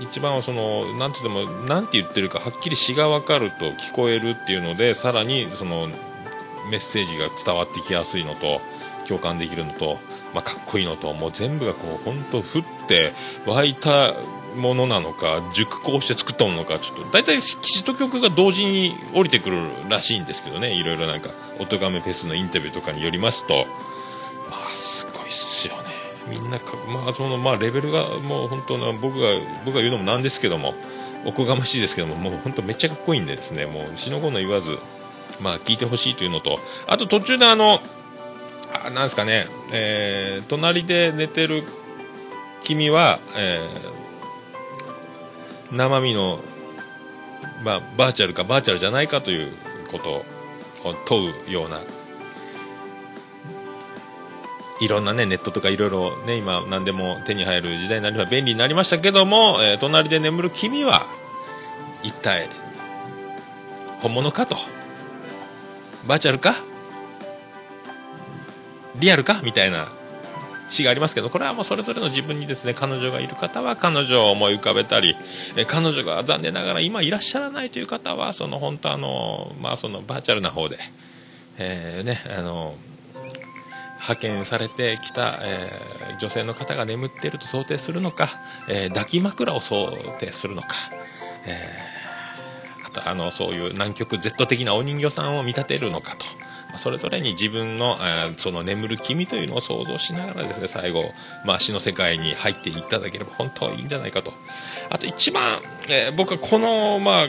一番はそのなんて言ってもなんて言ってるかはっきり詩が分かると聞こえるっていうのでさらにそのメッセージが伝わってきやすいのと共感できるのと、まあ、かっこいいのともう全部がこう本当降って湧いたものなのか熟考して作ったものかちょっと大体詩と曲が同時に降りてくるらしいんですけどねいろいろなんか「おとがめフェス」のインタビューとかによりますとすごいっすよね。みんなまあそのまあレベルがもう本当な僕が僕が言うのもなんですけどもおこがましいですけどももう本当めっちゃかっこいいんでですね。もう死の子の言わずまあ聞いてほしいというのとあと途中であのあなんですかね、えー隣で寝てる君は、えー生身の、まあ、バーチャルかバーチャルじゃないかということを問うようないろんなねネットとかいろいろね今何でも手に入る時代になりま便利になりましたけども、えー隣で眠る君は一体本物かと。バーチャルか？リアルか？みたいな詩がありますけどこれはもうそれぞれの自分にですね彼女がいる方は彼女を思い浮かべたりえ彼女が残念ながら今いらっしゃらないという方はその本当あのまあそのバーチャルな方で、えーねあの派遣されてきた、えー女性の方が眠っていると想定するのか、えー抱き枕を想定するのか、えーあとあのそういう南極 Z 的なお人形さんを見立てるのかと、ま、それぞれに自分の,、えその眠る君というのを想像しながらですね最後、まあ、死の世界に入っていただければ本当はいいんじゃないかと。あと一番、えー僕はこのまあ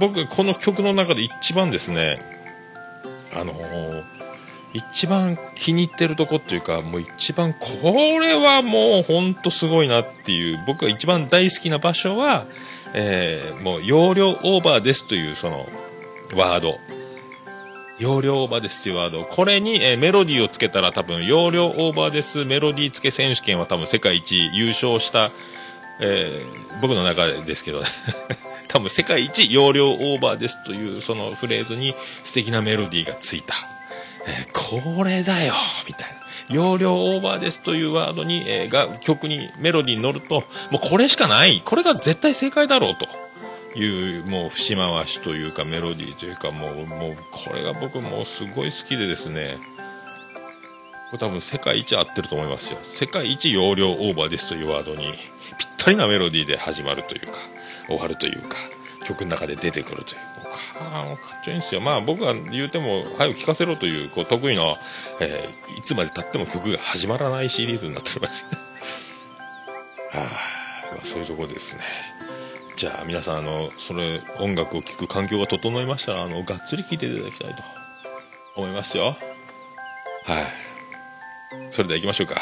僕この曲の中で一番ですねあのー一番気に入ってるとこっていうか、もう一番これはもうほんとすごいなっていう、僕が一番大好きな場所は、えーもう容量オーバーですというそのワード。容量オーバーですというワード。これに、えーメロディーをつけたら多分容量オーバーですメロディー付け選手権は多分世界一優勝した、えー僕の中ですけどね。多分世界一容量オーバーですというそのフレーズに素敵なメロディーがついた。えーこれだよみたいな。容量オーバーですというワードに、えーが曲にメロディーに乗ると、もうこれしかない。これが絶対正解だろうと。いう、もう節回しというかメロディーというかもう、もうこれが僕もうすごい好きでですね。これ多分世界一合ってると思いますよ。世界一容量オーバーですというワードにぴったりなメロディーで始まるというか、終わるというか、曲の中で出てくるという。あもうかっちょいいんですよ。まあ僕が言うても、早く聴かせろという、こう得意な、えーいつまで経っても曲が始まらないシリーズになっております。は あ、まあそういうところですね。じゃあ皆さん、あの、それ、音楽を聴く環境が整いましたら、あの、がっつり聴いていただきたいと思いますよ。はい。それでは行きましょうか。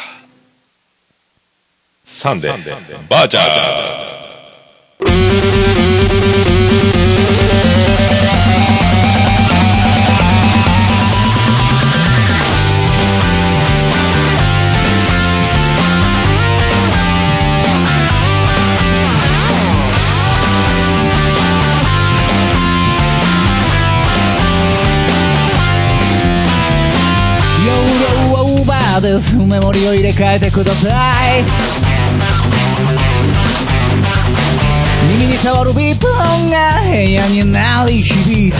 サンデー、バーチャー。ですメモリを入れ替えてください。耳に触るビープ音が部屋に鳴り響いた。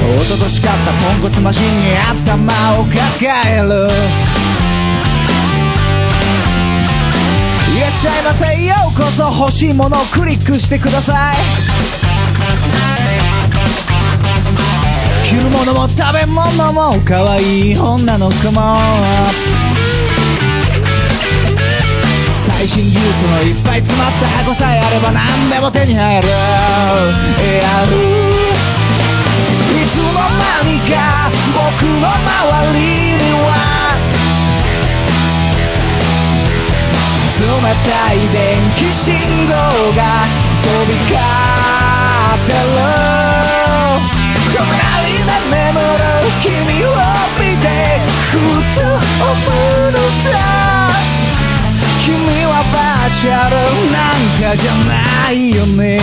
一昨年買ったポンコツマシンに頭を抱える。いらっしゃいませ。ようこそ欲しいものをクリックしてください。着るものも食べ物も可愛い女の子も。最新技術のいっぱい詰まった箱さえあれば何でも手に入る。やるいつの間にか僕の周りには冷たい電気信号が飛び交ってる。隣で眠る君を見てふと思うのさ君はバーチャルなんかじゃないよね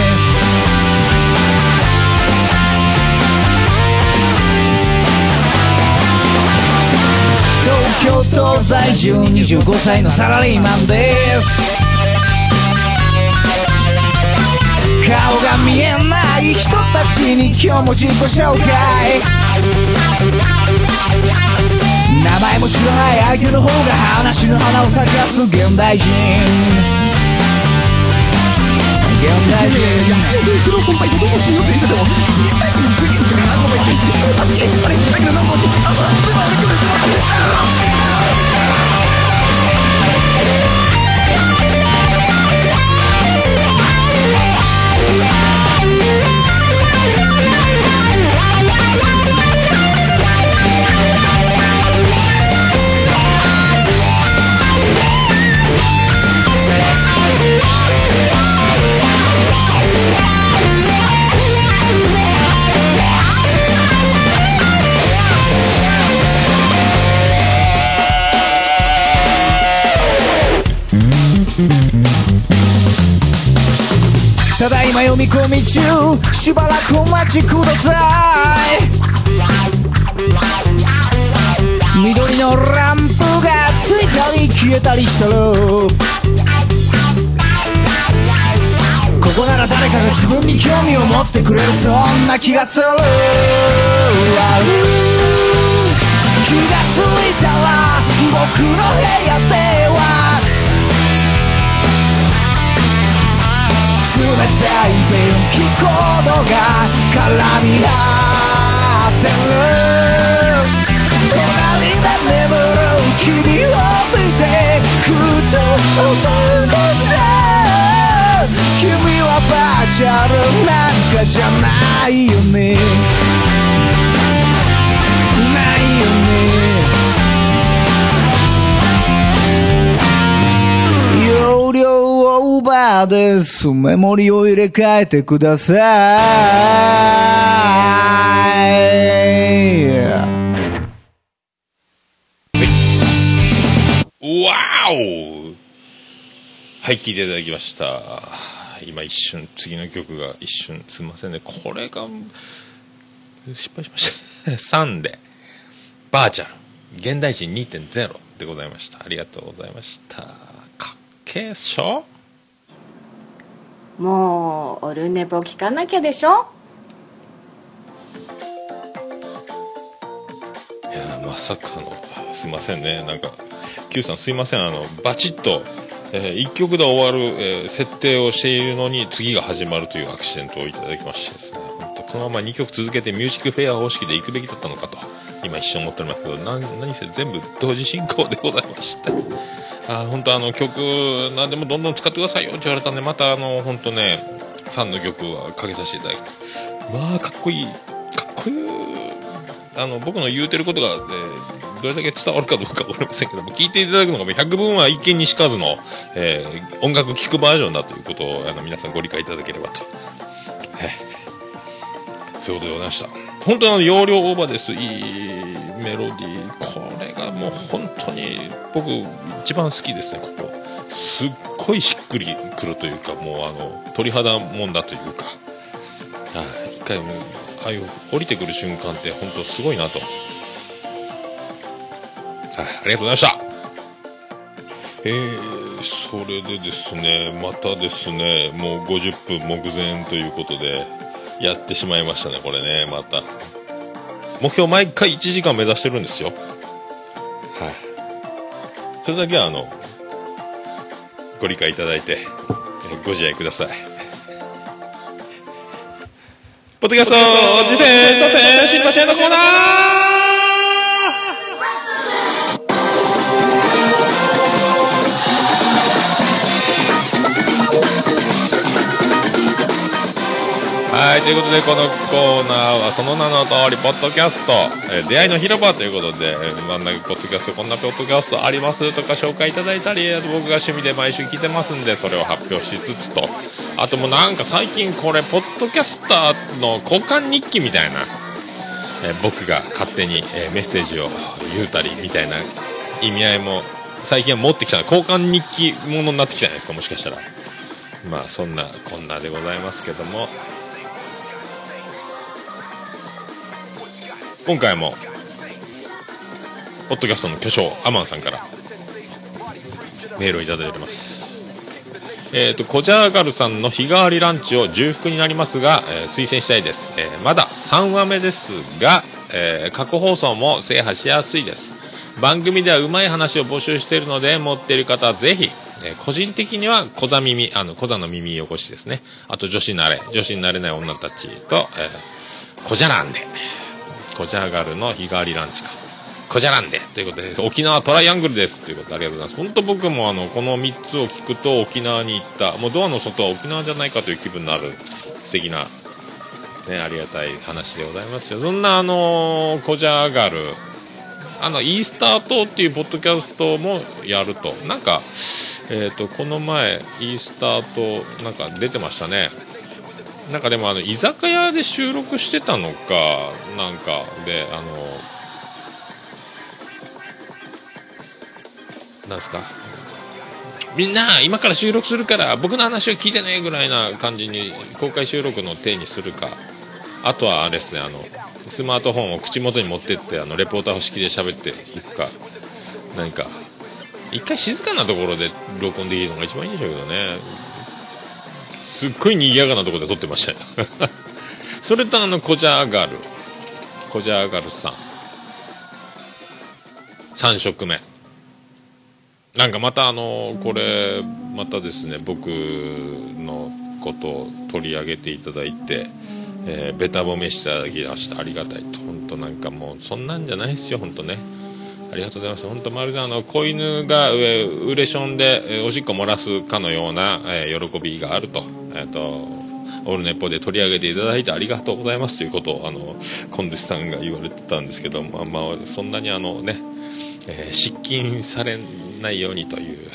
東京都在住25歳のサラリーマンです顔が見えない人たちに今日も自己紹介。名前も知らない相手の方が話の花を咲かす現代人。現ないぜその本体とどうしよう電車でも次は行く行くなごめんいつもだっけあれだけどなんかあすいませんすいませんただいま読み込み中しばらくお待ちください。緑のランプがついたり消えたりしたらここなら誰かが自分に興味を持ってくれるそんな気がする。気がついたら僕の部屋ではたい電気コードが絡み合ってる。隣で眠る君を見てふと思うのさ君はバーチャルなんかじゃないよね。ないよね。バーですメモリを入れ替えてくださいわおはい、聞いていただきました。今一瞬、次の曲が一瞬、すみませんね。これが、失敗しました。3で、バーチャル、現代人2.0でございました。ありがとうございました。かっけえっしょもうオルネポ聞かなきゃでしょ？いやまさかのすいませんね。なんか Q さんすいません。あのバチッと、え1曲で終わる、えー設定をしているのに次が始まるというアクシデントをいただきましてですね。このまま2曲続けてミュージックフェア方式で行くべきだったのかと今一瞬思っておりますけど何せ全部同時進行でございましたあ本当あの曲何でもどんどん使ってくださいよって言われたんでまたあの本当ね3の曲はかけさせていただきたまあかっこいい。かっこいい。あの僕の言うてることが、えーどれだけ伝わるかどうかわかりませんけども聞いていただくのが百分は一見にしかずの、えー音楽聴くバージョンだということをあの皆さんご理解いただければと、はいそういうことでございました。本当の容量オーバーです。いいメロディー。これがもう本当に僕一番好きですねここ。すっごいしっくりくるというかもうあの鳥肌もんだというか。はい。一回もうああいう降りてくる瞬間って本当すごいなと。はいありがとうございました。えー、それでですねまたですねもう50分目前ということで。やってしまいましたねこれねまた。目標毎回1時間目指してるんですよ。はい。それだけはあのご理解いただいてえーご自愛ください。ポッドキャスト次戦当選新橋へのコーナーはい、ということでこのコーナーはその名の通り、ポッドキャスト、えー出会いの広場ということで、真ん中ポッドキャスト、こんなポッドキャストありますとか紹介いただいたり、僕が趣味で毎週聞いてますんで、それを発表しつつと、あともうなんか最近これ、ポッドキャスターの交換日記みたいな、えー僕が勝手に、えーメッセージを言うたりみたいな意味合いも最近は持ってきた交換日記ものになってきたじゃないですかもしかしたら。まあそんなこんなでございますけども。今回もポッドキャストの巨匠アマンさんからメールをいただいております。えー、とコジャーガルさんの日替わりランチを重複になりますが、えー推薦したいです、えーまだ3話目ですが、え過去放送も制覇しやすいです。番組ではうまい話を募集しているので持っている方はぜひ、え個人的には小座耳あの小座の耳汚しですね。あと女子慣れ女子になれない女たちと、えー、小じゃらんで小じゃがるの日替わりランチか小じゃらんでということで沖縄トライアングルですということでありがとうございます本当僕もあのこの3つを聞くと沖縄に行ったもうドアの外は沖縄じゃないかという気分になる素敵なね、ありがたい話でございますよ。そんな、あのー、コジャガール、あの、イースター島っていうポッドキャストもやると。なんか、えっ、と、この前、イースター島、なんか出てましたね。なんかでも、あの、居酒屋で収録してたのか、なんか、で、あの、なんすか？みんな今から収録するから僕の話を聞いてねぐらいな感じに公開収録の体にするか。あとはあれですねあのスマートフォンを口元に持ってってあのレポーター式で喋っていくか。何か一回静かなところで録音できるのが一番いいんでしょうけどね。すっごい賑やかなところで撮ってましたよ。それとあのコジャーガル。コジャーガルさん。3食目。なんかまたあのこれまたですね僕のことを取り上げていただいて、えー、ベタ褒めしていただきましてありがたいと。本当なんかもうそんなんじゃないですよ本当ね。ありがとうございます。本当まるであの子犬がえーウレションでえーおしっこ漏らすかのような、えー喜びがあると,、えー、とオールネポで取り上げていただいてありがとうございますということをあのコンデスさんが言われてたんですけどまあまあそんなにあのねえー失禁されないようにという。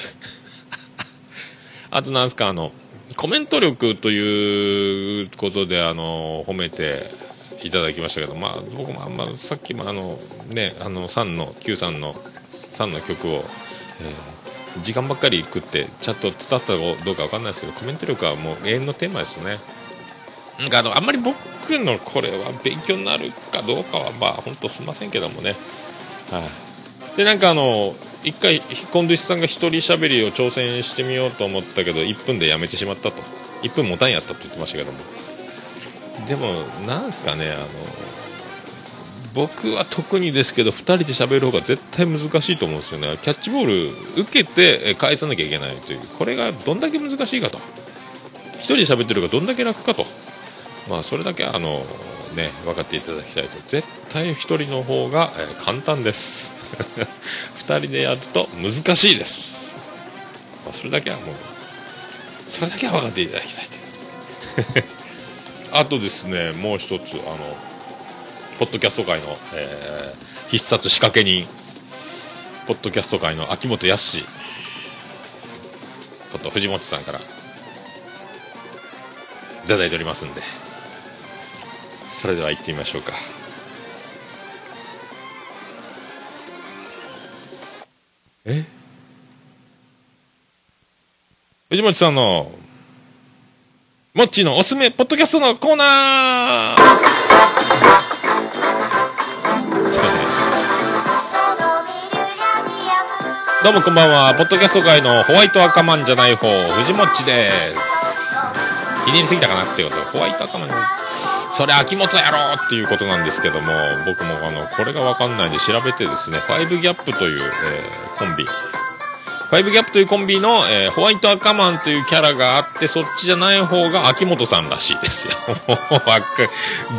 あとなんすかあのコメント力ということであの褒めていただきましたけどまあ僕もあんまさっきもあのねあの3の9さんの3の曲を、時間ばっかり食ってちゃんと伝わったかどうかわかんないですけどコメント力はもう永遠のテーマですね。なんかあのあんまり僕のこれは勉強になるかどうかはまあ本当すいませんけどもね。はい。でなんかあの一回コンディスさんが一人喋りを挑戦してみようと思ったけど1分でやめてしまったと。1分持たんやったと言ってましたけども。でもなんすかねあの僕は特にですけど2人で喋る方が絶対難しいと思うんですよね。キャッチボール受けて返さなきゃいけないという。これがどんだけ難しいかと。1人で喋ってる方がどんだけ楽かと。まあそれだけあのね分かっていただきたいと。絶対1人の方が、え簡単です。2人でやると難しいです、まあ、それだけはもうそれだけは分かっていただきたいということで。あとですねもう一つあのポッドキャスト界の、えー必殺仕掛け人ポッドキャスト界の秋元康こと藤本さんからいただいておりますんでそれでは行ってみましょうか。え？藤本さんのモッチーのおすすめポッドキャストのコーナーどうもこんばんはポッドキャスト界のホワイト赤マンじゃない方藤もっちですひねりすぎたかなっていうことでホワイト赤マンそれ秋元やろうっていうことなんですけども僕もあのこれが分かんないんで調べてですねファイブギャップという、えーコンビファイブギャップというコンビの、えーホワイト赤マンというキャラがあって、そっちじゃない方が秋元さんらしいですよ。もうわっか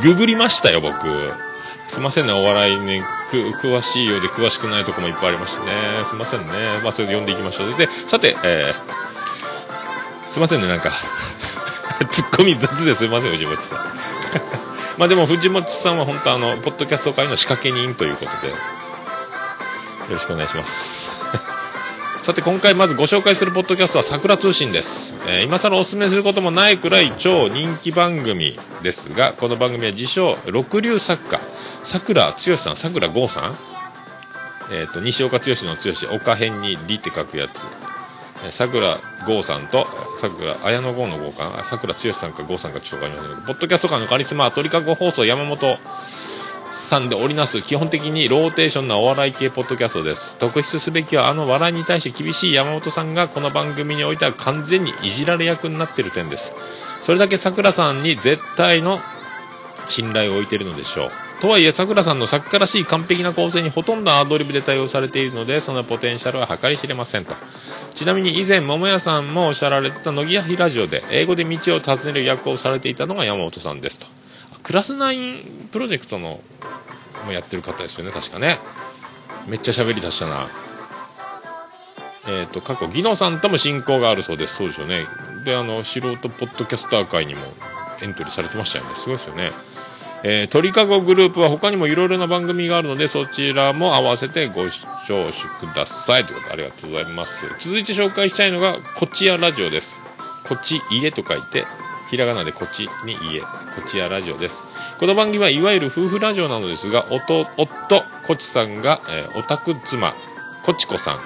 ググりましたよ、僕。すいませんね、お笑いね、詳しいようで詳しくないとこもいっぱいありましたね。すいませんね。まあ、それで読んでいきましょう。で、さて、えー、すいませんね、なんか、ツッコミ雑ですいません、藤本さん。まあでも、藤本さんは本当あの、ポッドキャスト界の仕掛け人ということで、よろしくお願いします。さて今回まずご紹介するポッドキャストは桜通信です、えー今更おすすめすることもないくらい超人気番組ですがこの番組は自称六流作家桜剛さん桜剛さん？えっ、と西岡剛の剛岡辺に「り」って書くやつ。えー桜剛さんと桜綾野剛の剛かな？桜剛さんか剛さんかちょっとわかりませんけどポッドキャスト界のカリスマ鳥かご放送山本さんで織りなす基本的にローテーションなお笑い系ポッドキャストです。特筆すべきはあの笑いに対して厳しい山本さんがこの番組においては完全にいじられ役になっている点です。それだけさくらさんに絶対の信頼を置いているのでしょう。とはいえさくらさんの作家らしい完璧な構成にほとんどアドリブで対応されているのでそのポテンシャルは計り知れませんと。ちなみに以前桃屋さんもおっしゃられてた乃木やラジオで英語で道を尋ねる役をされていたのが山本さんですと。クラス9プロジェクトのもやってる方ですよね確かね。めっちゃ喋り出したな。えっ、と過去技能さんとも親交があるそうです。そうですよね。であの素人ポッドキャスター会にもエントリーされてましたよね。すごいですよね。えー、鳥かごグループは他にもいろいろな番組があるのでそちらも合わせてご視聴ください。ということでありがとうございます。続いて紹介したいのがこちやラジオです。こち家と書いてひらがなでこっちに家こちやラジオです。この番組はいわゆる夫婦ラジオなのですが夫夫こちさんが、えー、オタク妻こちこさん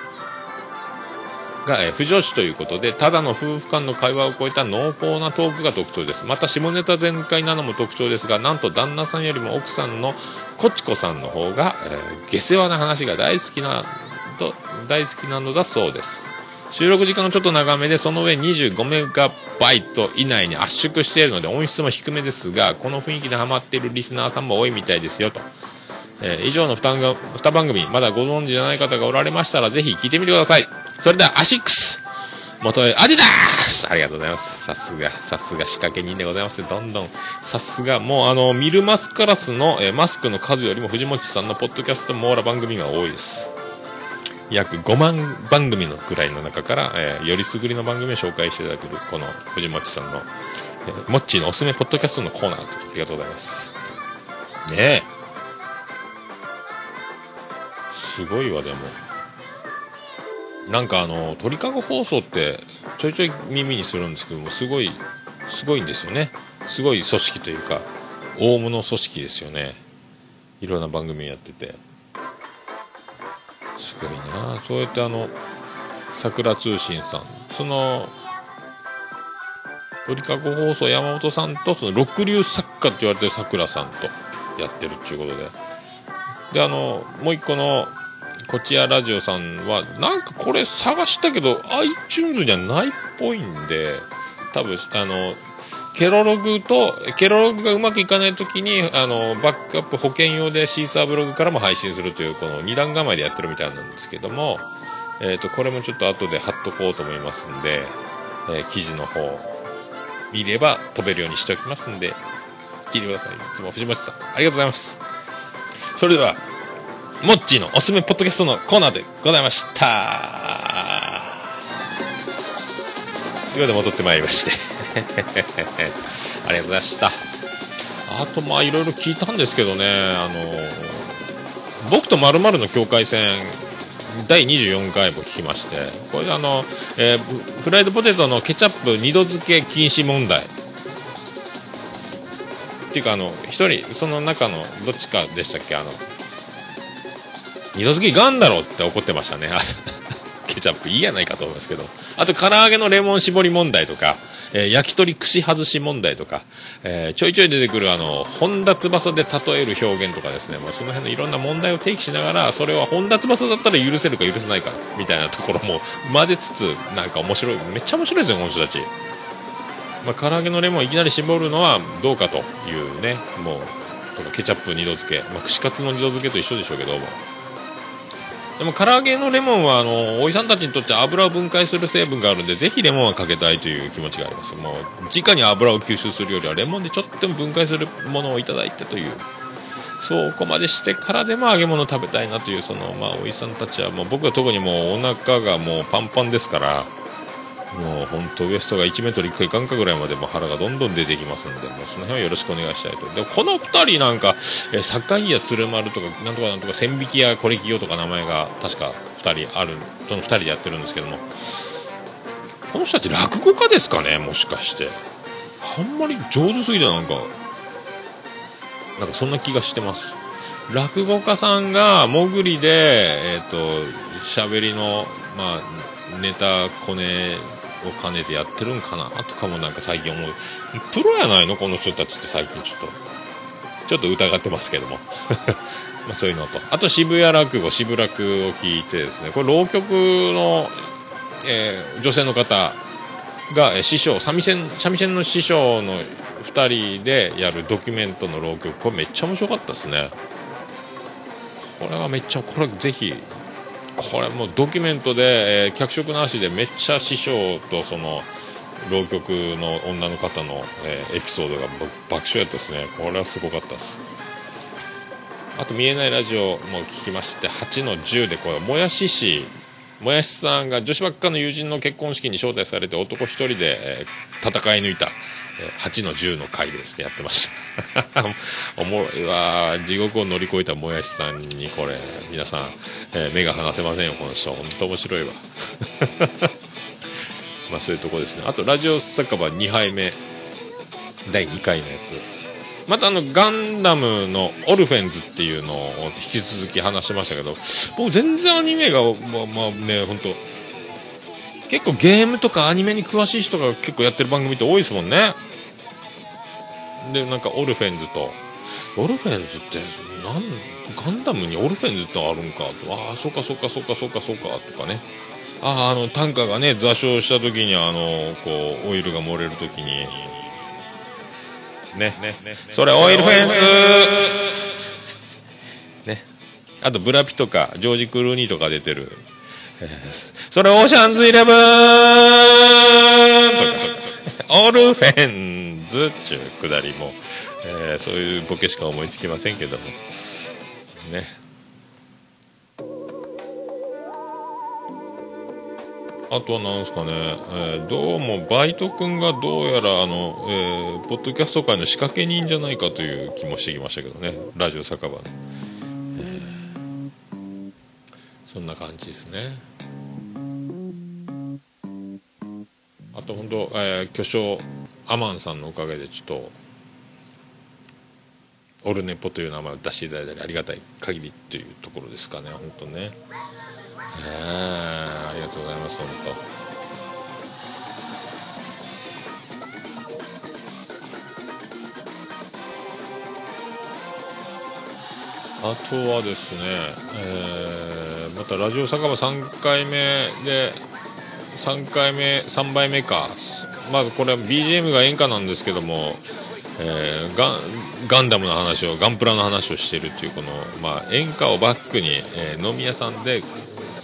が、えー、不女子ということでただの夫婦間の会話を超えた濃厚なトークが特徴です。また下ネタ全開なのも特徴ですがなんと旦那さんよりも奥さんのこちこさんの方が、えー、下世話な話が大好きなと大好きなのだそうです。収録時間がちょっと長めでその上25メガバイト以内に圧縮しているので音質も低めですがこの雰囲気でハマっているリスナーさんも多いみたいですよと、えー以上の 2, 2番組まだご存知じゃない方がおられましたらぜひ聞いてみてくださいそれではアシックス元へアディダースありがとうございます。さすが、さすが仕掛け人でございます。どんどん、さすが、もうあの、ミルマスカラスの、えーマスクの数よりも藤本さんのポッドキャスト網羅番組が多いです。約5万番組のくらいの中から、えーよりすぐりの番組を紹介していただける、この藤本さんの、えーモッチーのおすすめポッドキャストのコーナーありがとうございます。ねえ。すごいわ、でも。なんかあの鳥かご放送ってちょいちょい耳にするんですけどもすごいすごいんですよねすごい組織というか大物組織ですよねいろんな番組やっててすごいな。そうやってあの桜通信さんその鳥かご放送山本さんとその六流作家って言われてる桜さんとやってるっていうことで。であのもう一個のこちらラジオさんはなんかこれ探したけど iTunes にはないっぽいんで多分あのケロログとケロログがうまくいかない時にあのバックアップ保険用でシーサーブログからも配信するというこの2段構えでやってるみたいなんですけども、えー、とこれもちょっと後で貼っとこうと思いますんで、えー記事の方見れば飛べるようにしておきますんで聞いてください。いつも藤本さんありがとうございます。それではモッチーのおすすめポッドキャストのコーナーでございました。ということで戻ってまいりまして。ありがとうございました。あとまあいろいろ聞いたんですけどね。あの僕と〇〇の境界線第24回も聞きまして。これあの、えーフライドポテトのケチャップ二度漬け禁止問題。っていうかあの一人その中のどっちかでしたっけ？あの二度漬けがんだろって怒ってましたね。ケチャップいいやないかと思いますけど。あと唐揚げのレモン絞り問題とか、えー焼き鳥串外し問題とか、えーちょいちょい出てくるあの本田翼で例える表現とかですね。もうその辺のいろんな問題を提起しながらそれは本田翼だったら許せるか許せないかみたいなところも混ぜつつなんか面白いめっちゃ面白いですよこの人たち。まあ、唐揚げのレモンいきなり絞るのはどうかというねもうとかケチャップ二度漬け、まあ、串カツの二度漬けと一緒でしょうけどもでも唐揚げのレモンはあのおじさんたちにとって油を分解する成分があるんでぜひレモンはかけたいという気持ちがあります。もう直に油を吸収するよりはレモンでちょっとでも分解するものをいただいてというそこまでしてからでも揚げ物食べたいなというそのまあおじさんたちはもう僕は特にもうお腹がもうパンパンですからもう本当ウエストが1メートルいくかいかんかぐらいまでも腹がどんどん出てきますんでもうその辺はよろしくお願いしたいと。でこの2人なんかえー坂井や鶴丸とかなんとかなんとか千匹や小力よとか名前が確か2人あるその2人でやってるんですけども。この人たち落語家ですかねもしかして。あんまり上手すぎだなんかなんかそんな気がしてます。落語家さんが潜りでえっ、と喋りのまあネタこねを兼ねてやってるんかな？とかもなんか最近思う。プロやないの？この人たちって最近ちょっと。ちょっと疑ってますけども。まあそういうのと。あと渋谷落語渋落を聞いてですね。これ浪曲の、えー女性の方がえー師匠三味線三味線の師匠の2人でやるドキュメントの浪曲。これめっちゃ面白かったですね。これはめっちゃこれぜひこれもうドキュメントで、えー脚色なしでめっちゃ師匠とその浪曲の女の方の、えーエピソードが爆笑やったですね。これはすごかったです。あと見えないラジオも聞きまして8の10でこれもやし市もやしさんが女子ばっかの友人の結婚式に招待されて男一人で、えー戦い抜いた、えー8の10の回でですねやってました。おもろいわ地獄を乗り越えたもやしさんにこれ皆さん、えー目が離せませんよこの人本当面白いわ。まあそういうとこですね。あとラジオ酒場2杯目第2回のやつ。またあのガンダムのオルフェンズっていうのを引き続き話しましたけど僕全然アニメがまあまあね本当結構ゲームとかアニメに詳しい人が結構やってる番組って多いですもんね。でなんかオルフェンズとオルフェンズってなんガンダムにオルフェンズってあるんかとああそうかそうかそうかそうかそうかとかね。あああのタンカーがね座礁した時にあのこうオイルが漏れる時にね。それオイルフェンス。ね。あとブラピとかジョージ・クルーニーとか出てる、それオーシャンズイレブン。とかオルフェンズっちゅうくだりも、えーそういうボケしか思いつきませんけども。ね。あとはなんですかね、えーどうもバイト君がどうやらあの、えーポッドキャスト界の仕掛け人じゃないかという気もしてきましたけどね。ラジオ酒場の、えーそんな感じですね。あと本当、えー巨匠アマンさんのおかげでちょっとオルネポという名前を出していただいたりありがたい限りというところですかね本当ね。ありがとうございます本当。あとはですね、えーまたラジオ酒場3回目で3回目3杯目か。まずこれは BGM が演歌なんですけども、えーガンガンダムの話をガンプラの話をしてるっていうこの、まあ、演歌をバックに、えー飲み屋さんで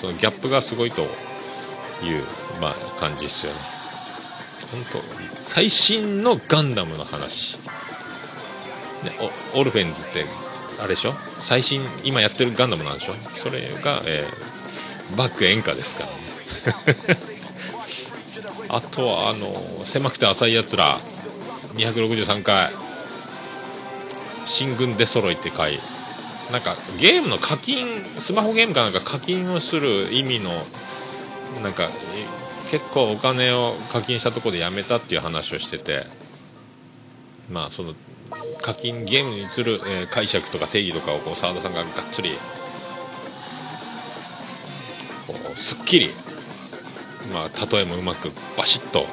そのギャップがすごいという、まあ、感じですよね。本当最新のガンダムの話、ね、おオルフェンズってあれでしょ？最新今やってるガンダムなんでしょ？それが、えーバック演歌ですからね。あとはあの狭くて浅いやつら263回新軍出揃いって回。なんかゲームの課金スマホゲームかなんか課金をする意味のなんか結構お金を課金したところでやめたっていう話をしててまあその課金ゲームにする、えー解釈とか定義とかをこう澤田さんががっつりこうすっきりまあ例えもうまくバシッと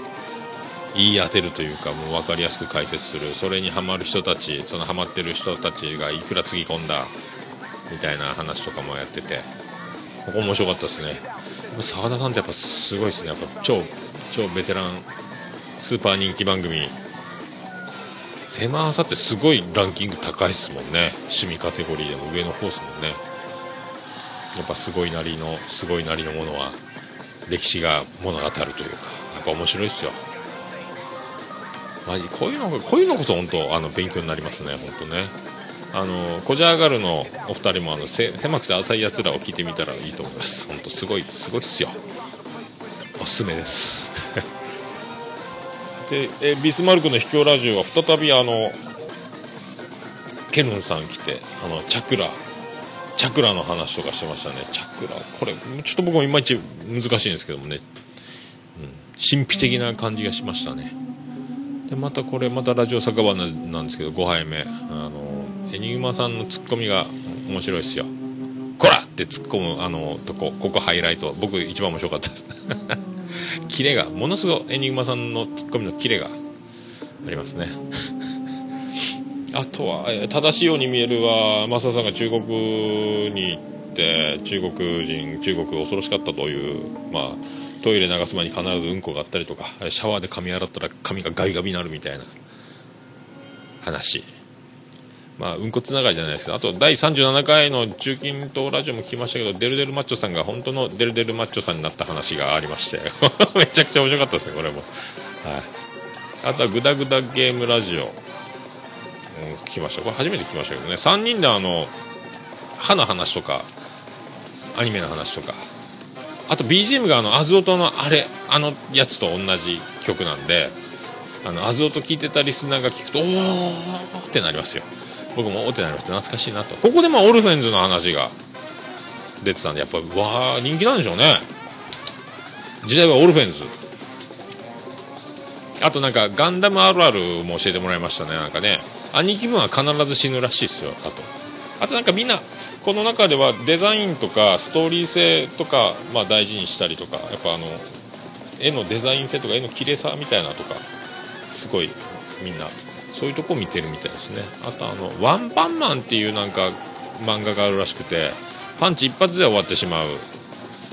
言い当てるというかもう分かりやすく解説する。それにハマる人たちそのハマってる人たちがいくらつぎ込んだみたいな話とかもやってて。ここ面白かったですね。澤田さんってやっぱすごいですね。やっぱ超超ベテランスーパー人気番組。狭さってすごいランキング高いですもんね。趣味カテゴリーでも上の方ですもんね。やっぱすごいなりのすごいなりのものは歴史が物語るというかやっぱ面白いですよ。マジこういうのこういうのこそ本当あの勉強になりますね本当ね。あのコジャーガルのお二人もあの狭くて浅いやつらを聞いてみたらいいと思います。本当すごいすごいっすよ。おすすめです。でえビスマルクの秘境ラジオは再びあのケルンさん来てあのチャクラチャクラの話とかしてましたね。チャクラこれちょっと僕もいまいち難しいんですけどもね、うん、神秘的な感じがしましたね。でまたこれまたラジオ酒場なんですけど5杯目。あのエニグマさんのツッコミが面白いですよ。こらって突っ込むあのとこここハイライト。僕一番面白かったです。キレがものすごいエニグマさんのツッコミのキレがありますね。あとは、正しいように見えるは増田さんが中国に行って中国人中国恐ろしかったというまあトイレ流す前に必ずうんこがあったりとかシャワーで髪洗ったら髪がガビガビになるみたいな。話。まあうんこつながりじゃないですけどあと第37回の中近東ラジオも聞きましたけどデルデルマッチョさんが本当のデルデルマッチョさんになった話がありまして。めちゃくちゃ面白かったですねこれも。はい。あとはグダグダゲームラジオ、うん、聞きました。これ初めて聞きましたけどね。3人であの歯の話とかアニメの話とかあと BGM があのアズオトのあれあのやつと同じ曲なんであのアズオト聞いてたリスナーが聞くとおーってなりますよ。僕もおーってなりました懐かしいなと。ここでまあオルフェンズの話が出てたんでやっぱわあ人気なんでしょうね。時代はオルフェンズ。あとなんかガンダムあるあるも教えてもらいましたね。なんかね。兄貴分は必ず死ぬらしいですよあと。あとなんかみんなこの中ではデザインとかストーリー性とか、まあ、大事にしたりとかやっぱあの絵のデザイン性とか絵の綺麗さみたいなとかすごいみんなそういうとこ見てるみたいですね。あとあの「ワンパンマン」っていうなんか漫画があるらしくてパンチ一発で終わってしまう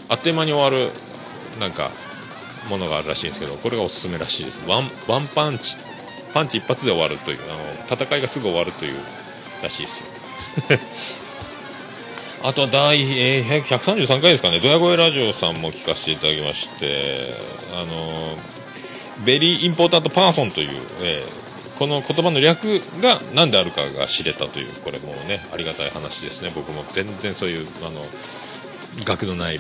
あっという間に終わるなんかものがあるらしいんですけどこれがおすすめらしいです。ワンワンパンチパンチ一発で終わるというあの戦いがすぐ終わるというらしいですよ。あとは第、えー133回ですかね、ドヤ声ラジオさんも聞かせていただきまして、あの very important person という、えーこの言葉の略が何であるかが知れたという、これもね、ありがたい話ですね。僕も全然そういう、あの、学のない、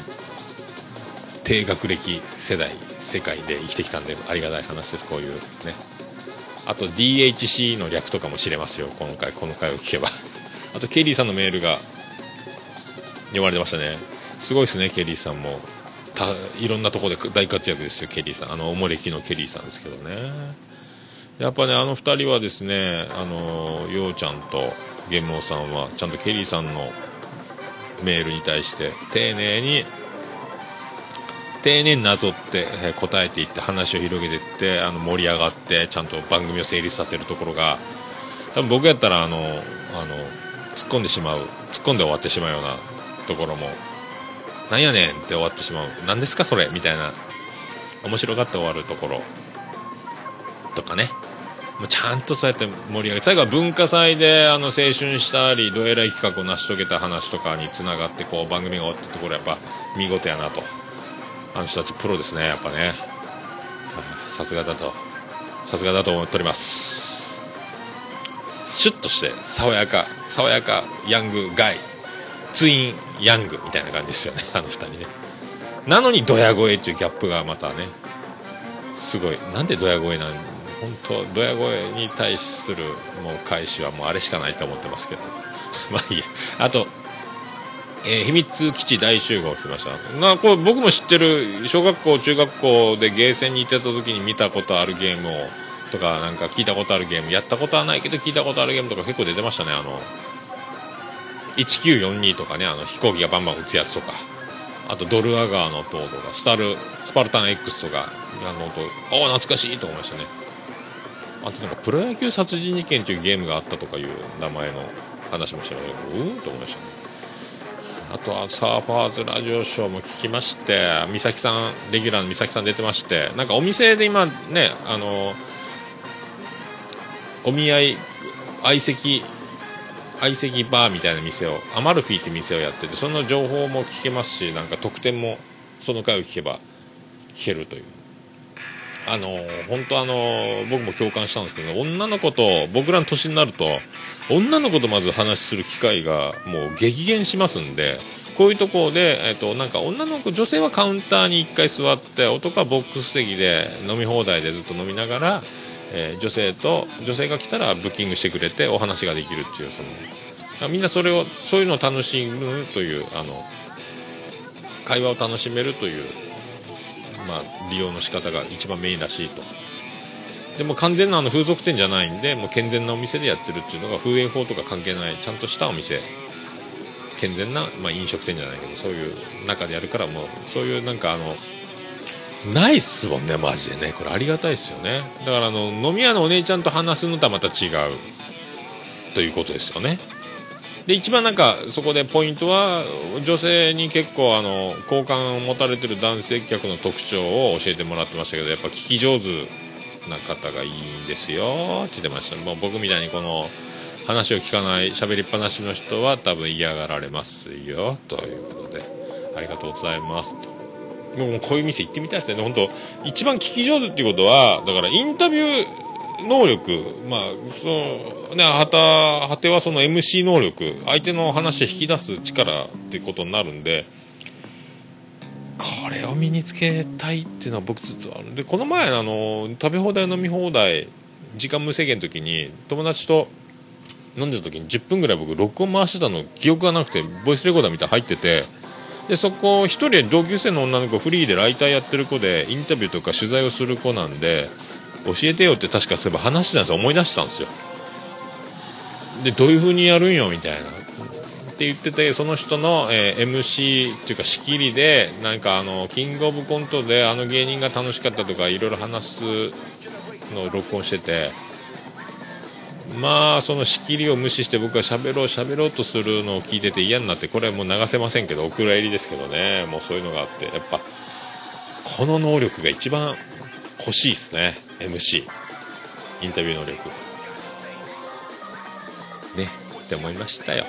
低学歴世代、世界で生きてきたんで、ありがたい話です、こういうね。あと DHC の略とかも知れますよ、この回、この回を聞けば。あとケリーさんのメールが読まれてましたね。すごいですねケリーさんも。たいろんなところで大活躍ですよケリーさん。あのおもれきのケリーさんですけどね。やっぱねあの2人はですねあのようちゃんと玄毛さんはちゃんとケリーさんのメールに対して丁寧に丁寧になぞって答えていって話を広げていってあの盛り上がってちゃんと番組を成立させるところが多分僕やったらあのあの突っ込んでしまう突っ込んで終わってしまうようなところもなんやねんって終わってしまう。何ですかそれ？みたいな面白がって終わるところ。とかね。もうちゃんとそうやって盛り上げ最後は文化祭であの青春したりどえらい企画を成し遂げた話とかにつながってこう番組が終わったところやっぱ見事やなと。あの人たちプロですねやっぱね。さすがだと。さすがだと思っております。シュッとして爽やか爽やかヤングガイツイン。ヤングみたいな感じですよね あの2人ね。なのにドヤ声っていうギャップがまたねすごい。なんでドヤ声なん？本当ドヤ声に対するもう返しはもうあれしかないと思ってますけど。まあいいや。あとえー秘密基地大集合をしました？なこれ僕も知ってる小学校中学校でゲーセンに行ってた時に見たことあるゲームをとかなんか聞いたことあるゲームやったことはないけど聞いたことあるゲームとか結構出てましたねあの。1942とかねあの飛行機がバンバン撃つやつとか。あとドルアガーの塔とかスタルスパルタン X とかあの音ああ懐かしいと思いましたね。あとなんかプロ野球殺人事件というゲームがあったとかいう名前の話もしたけどうんと思いましたね。あとはサーファーズラジオショーも聞きまして美咲さんレギュラーの美咲さん出てましてなんかお店で今ねあのお見合い相席相席バーみたいな店をアマルフィって店をやっててその情報も聞けますしなんか特典もその回を聞けば聞けるという。あの本当あの僕も共感したんですけど女の子と僕らの年になると女の子とまず話する機会がもう激減しますんでこういうところで、えっとなんか女の子女性はカウンターに1回座って男はボックス席で飲み放題でずっと飲みながら、えー女性と女性が来たらブッキングしてくれてお話ができるっていうそのみんなそれをそういうのを楽しむというあの会話を楽しめるというまあ、利用の仕方が一番メインらしいと。でも完全なあの風俗店じゃないんでもう健全なお店でやってるっていうのが風営法とか関係ないちゃんとしたお店。健全な、まあ、飲食店じゃないけどそういう中でやるからもうそういうなんかあのないっすもんねマジでね。これありがたいですよね。だからあの飲み屋のお姉ちゃんと話すのとはまた違う。ということですよね。で一番なんかそこでポイントは女性に結構あの好感を持たれてる男性客の特徴を教えてもらってましたけどやっぱ聞き上手な方がいいんですよ。って言ってました。もう僕みたいにこの話を聞かない喋りっぱなしの人は多分嫌がられますよ。ということでありがとうございます。と僕もこういう店行ってみたいですね。本当一番聞き上手っていうことはだからインタビュー能力まあそのねはた果てはその MC 能力相手の話を引き出す力っていうことになるんでこれを身につけたいっていうのは僕ずっとある。んでこの前あの食べ放題飲み放題時間無制限の時に友達と飲んでた時に10分ぐらい僕録音回してたの記憶がなくてボイスレコーダーみたいなの入っててでそこ一人同級生の女の子フリーでライターやってる子でインタビューとか取材をする子なんで教えてよって確かそういえば話してたんですよ思い出したんですよ。でどういう風にやるんよみたいな。って言っててその人の、えー MC っていうか仕切りでなんかあのキングオブコントであの芸人が楽しかったとかいろいろ話すのを録音しててまあその仕切りを無視して僕は喋ろう喋ろうとするのを聞いてて嫌になってこれはもう流せませんけどお蔵入りですけどね。もうそういうのがあってやっぱこの能力が一番欲しいですね MC インタビュー能力。ねって思いましたよ。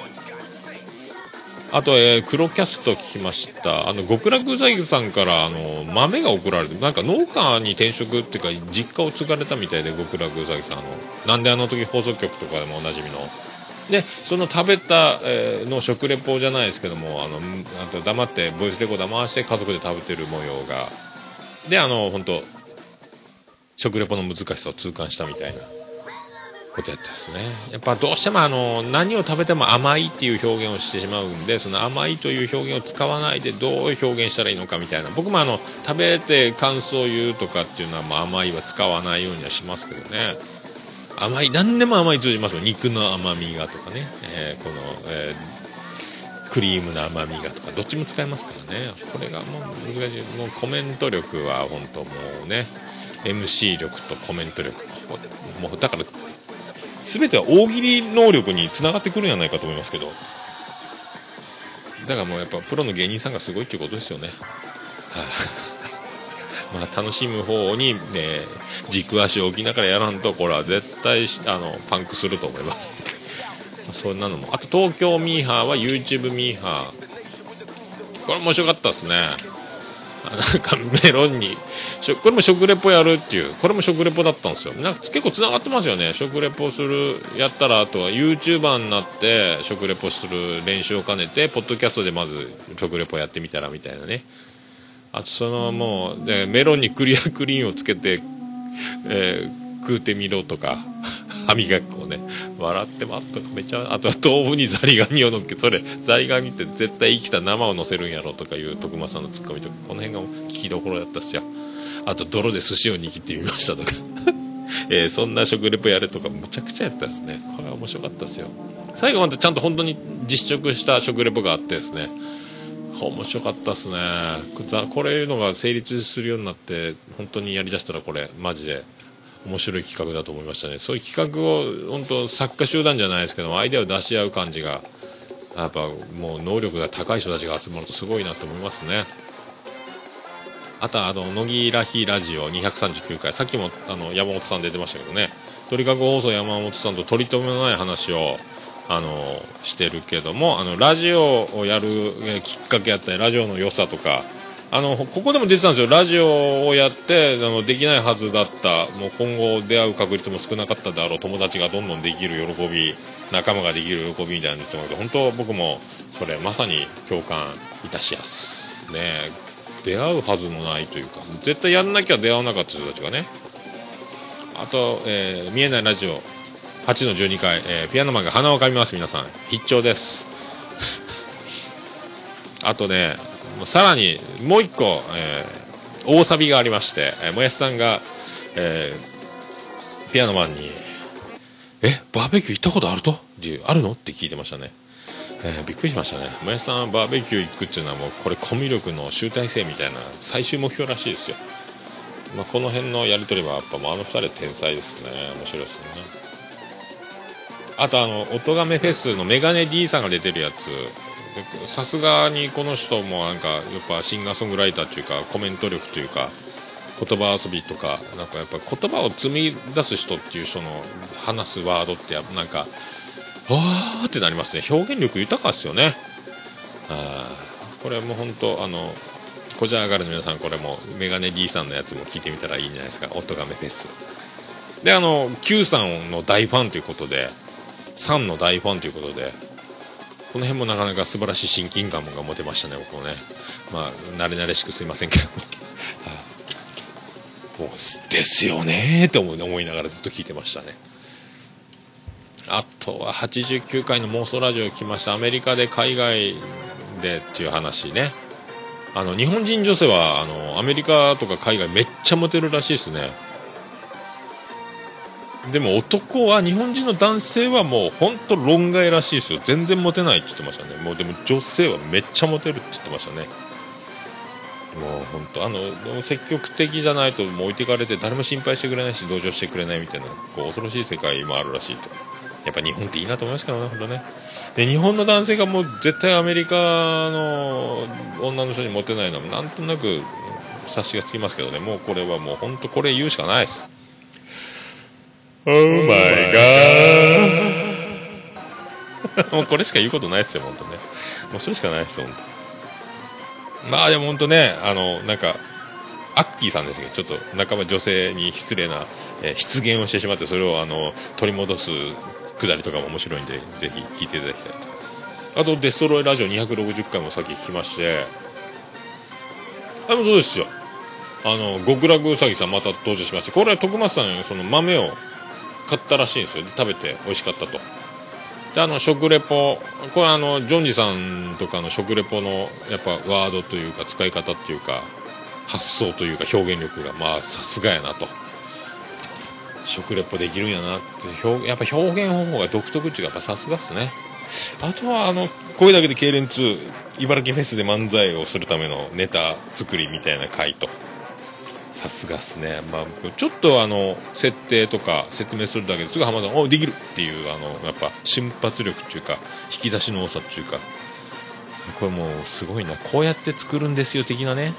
あと、えー黒キャスト聞きました。あの極楽うさぎさんからあの豆が送られてなんか農家に転職っていうか実家を継がれたみたいで極楽うさんあのなんであの時放送局とかでもおなじみの。でその食べた、えーの食レポじゃないですけどもあのあと黙ってボイスレコーダー回して家族で食べてる模様が。であの本当食レポの難しさを痛感したみたいな。ことやったですね。やっぱどうしてもあの何を食べても甘いっていう表現をしてしまうんでその甘いという表現を使わないでどう表現したらいいのかみたいな。僕もあの食べて感想を言うとかっていうのは、まあ、甘いは使わないようにはしますけどね。甘い何でも甘い通じますよ肉の甘みがとかね、えーこの、えークリームの甘みがとか。どっちも使えますからね。これがもう難しい。もうコメント力は本当もうね MC 力とコメント力。もうだから全ては大喜利能力につながってくるんじゃないかと思いますけど。だからもうやっぱプロの芸人さんがすごいっていうことですよね。はい、まあ楽しむ方にね軸足を置きながらやらんとこれは絶対あのパンクすると思いますまそんなのも。あと東京ミーハーは YouTube ミーハー。これ面白かったですね。なんかメロンにこれも食レポやるっていうこれも食レポだったんですよ。なんか結構つながってますよね。食レポするやったらあとは YouTuber になって食レポする練習を兼ねてポッドキャストでまず食レポやってみたらみたいなね。あとそのもうでメロンにクリアクリーンをつけて、えー食うてみろとか。歯磨き粉をね笑ってますとかめちゃあとは豆腐にザリガニを乗っけそれザリガニって絶対生きた生を乗せるんやろとかいう徳間さんのツッコミとかこの辺が聞きどころだったっすよ。あと泥で寿司を握ってみましたとか。えーそんな食レポやれとかむちゃくちゃやったですね。これは面白かったですよ。最後までちゃんと本当に実食した食レポがあってですね。面白かったですね。これいうのが成立するようになって本当にやりだしたらこれマジで。面白い企画だと思いましたね。そういう企画を本当作家集団じゃないですけどアイデアを出し合う感じがやっぱもう能力が高い人たちが集まるとすごいなと思いますね。あとはあの乃木らひラジオ239回。さっきもあの山本さん出てましたけどね。鳥かご放送山本さんと取り留めのない話をあのしてるけどもあのラジオをやるきっかけやったりラジオの良さとかあのここでも出てたんですよ。ラジオをやってあのできないはずだった。もう今後出会う確率も少なかったであろう。友達がどんどんできる喜び仲間ができる喜びみたいなのって本当僕もそれまさに共感いたしやす。ね出会うはずもないというか絶対やんなきゃ出会わなかった人たちがね。あと、えー見えないラジオ。8の12回、えーピアノマンが鼻をかみます皆さん。必聴です。あとねさらにもう一個、えー大サビがありまして、えーもやしさんが、えーピアノマンに「えバーベキュー行ったことあると?」って「あるの?」って聞いてましたね、えーびっくりしましたね。もやしさんバーベキュー行くっていうのはもうこれコミュ力の集大成みたいな最終目標らしいですよ。まあ、この辺のやり取りはやっぱもうあの二人天才ですね。面白いですね。あとあの音亀フェスのメガネ D さんが出てるやつ。さすがにこの人もなんかやっぱシンガーソングライターというかコメント力というか言葉遊びとかなんかやっぱ言葉を紡ぎ出す人っていう人の話すワードってやっぱなんかわーってなりますね。表現力豊かですよね。あこれも本当あのこじゃ上がるの皆さんこれもメガネ D さんのやつも聞いてみたらいいんじゃないですか。音亀フェス。であの Q さんの大ファンということで3の大ファンということでこの辺もなかなか素晴らしい親近感が持てましたね僕もね。まあ慣れ慣れしくすいませんけど はい。もうですよねーって思い思いながらずっと聞いてましたね。あとは89回の妄想ラジオ来ました。アメリカで海外でっていう話ね。あの日本人女性はあのアメリカとか海外めっちゃモテるらしいですね。でも男は日本人の男性はもう本当論外らしいですよ。全然モテないって言ってましたね。もうでも女性はめっちゃモテるって言ってましたね。もう本当あの積極的じゃないともう置いてかれて誰も心配してくれないし同情してくれないみたいなこう恐ろしい世界もあるらしいと。やっぱ日本っていいなと思いますけどね本当ね。で日本の男性がもう絶対アメリカの女の人にモテないのはなんとなく察しがつきますけどね。もうこれはもう本当これ言うしかないです。Oh my god. もうこれしか言うことないですよ本当ね。もうそれしかないです本当まあでも本当ねあのなんかアッキーさんですけ？どちょっと仲間女性に失礼な、えー失言をしてしまってそれをあの取り戻すくだりとかも面白いんでぜひ聞いていただきたいと。あとデストロイラジオ260回もさっき聞きまして。あれもそうですよ。あの極楽うさぎさんまた登場しまして。これは徳松さんその豆を買ったらしいんですよ。食べて美味しかったと。であの食レポこれあのジョンジさんとかの食レポのやっぱワードというか使い方っていうか発想というか表現力がまあさすがやなと。食レポできるんやなって表やっぱ表現方法が独特っていうかさすがっすね。あとはあの声だけで痙攣2茨城フェスで漫才をするためのネタ作りみたいな回と。さすがっすね、まあ、ちょっとあの設定とか説明するだけですぐ浜田さんおできるっていうあのやっぱ瞬発力っていうか引き出しの多さっていうか。これもうすごいな。こうやって作るんですよ的なね。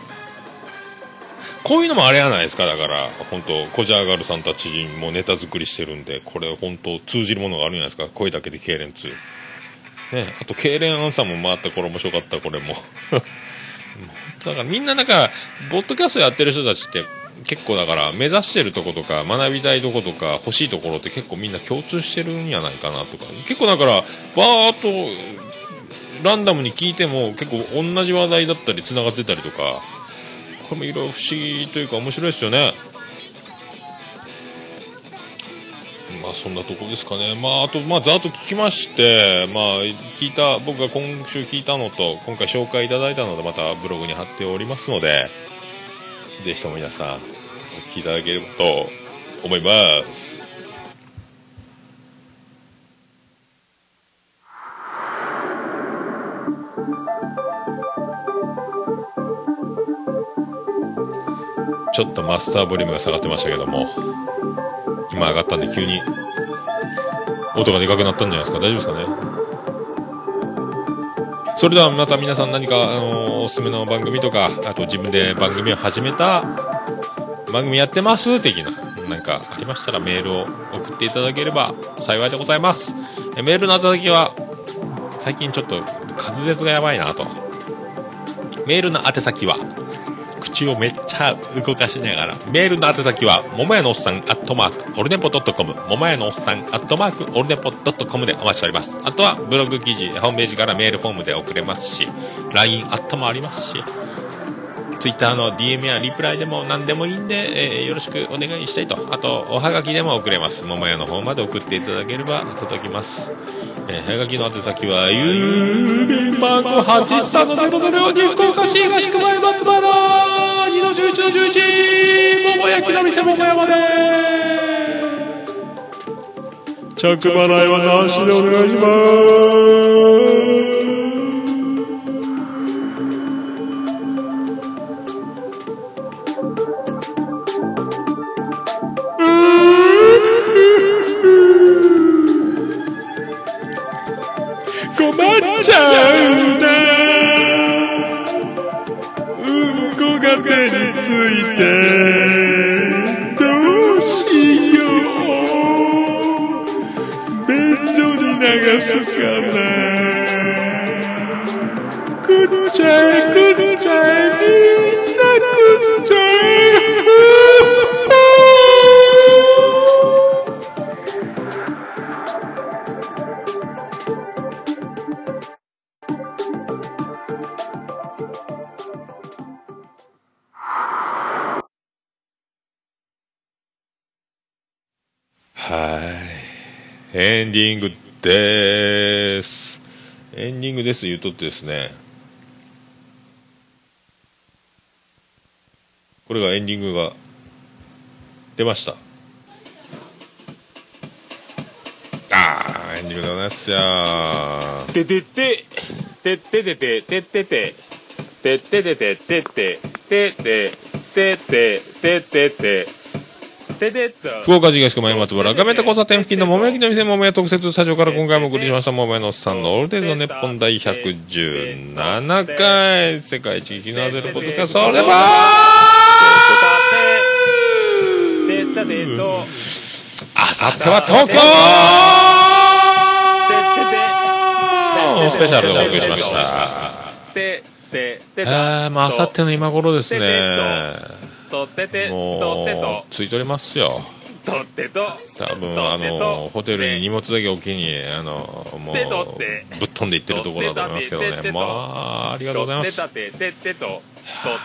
こういうのもあれやないですか。だから本当コジャーガルさんたちもネタ作りしてるんでこれ本当通じるものがあるんじゃないですか。声だけで痙攣2ねあと痙攣アンサーも回ったこれ面白かったこれも。だからみんななんかボッドキャストやってる人たちって結構だから目指してるとことか学びたいとことか欲しいところって結構みんな共通してるんやないかなとか結構だからバーっとランダムに聞いても結構同じ話題だったり繋がってたりとかこれもいろいろ不思議というか面白いですよね。まあそんなとこですかね。まああとまあざっと聞きましてまあ聞いた僕が今週聞いたのと今回紹介いただいたのでまたブログに貼っておりますのでぜひとも皆さんお聞きいただければと思います。ちょっとマスターボリュームが下がってましたけども。今上がったんで急に音がでかくなったんじゃないですか？大丈夫ですかね？それではまた皆さん何か、あのおすすめの番組とかあと自分で番組を始めた番組やってます？的ななんかありましたらメールを送っていただければ幸いでございます。えメールの宛先は最近ちょっと滑舌がやばいなと。メールの宛先は口をめっちゃ動かしながら、メールの宛先は、ももやのおっさん、アットマーク、オルネポドットコム、ももやのおっさん、アットマーク、オルネポドットコムでお待ちしております。あとは、ブログ記事、ホームページからメールフォームで送れますし、LINE アットもありますし、Twitter の DM やリプライでも何でもいいんで、えーよろしくお願いしたいと。あと、おはがきでも送れます。ももやの方まで送っていただければ届きます。えー、はがきの宛先は、郵便番号813-004に福岡市東区前松原2の11の11桃焼きの店桃山で着払いはなしでお願いします Yasukane. Couldn't not です。エンディングです、言うとってですね。これがエンディングが出ました。あー、エンディングでございますよー。ててて、てててて、ててて、てててて、ててて、ててて、ててて、ててて、福岡市東区前松原画面と交差点付近の桃焼きの店桃屋特設スタジオから今回もお送りしました。桃屋のおっさんのオールデイズの日本第117回世界一気のゼロポッドキャストそれはあさっては東京スペシャルでお送りしましたてててあーまああさっての今頃ですねとててともてと。うついておりますよ。とてと。多分あのホテルに荷物だけ置きにあのもうぶっ飛んでいってるところだと思いますけどね。まあありがとうございます。とてててと。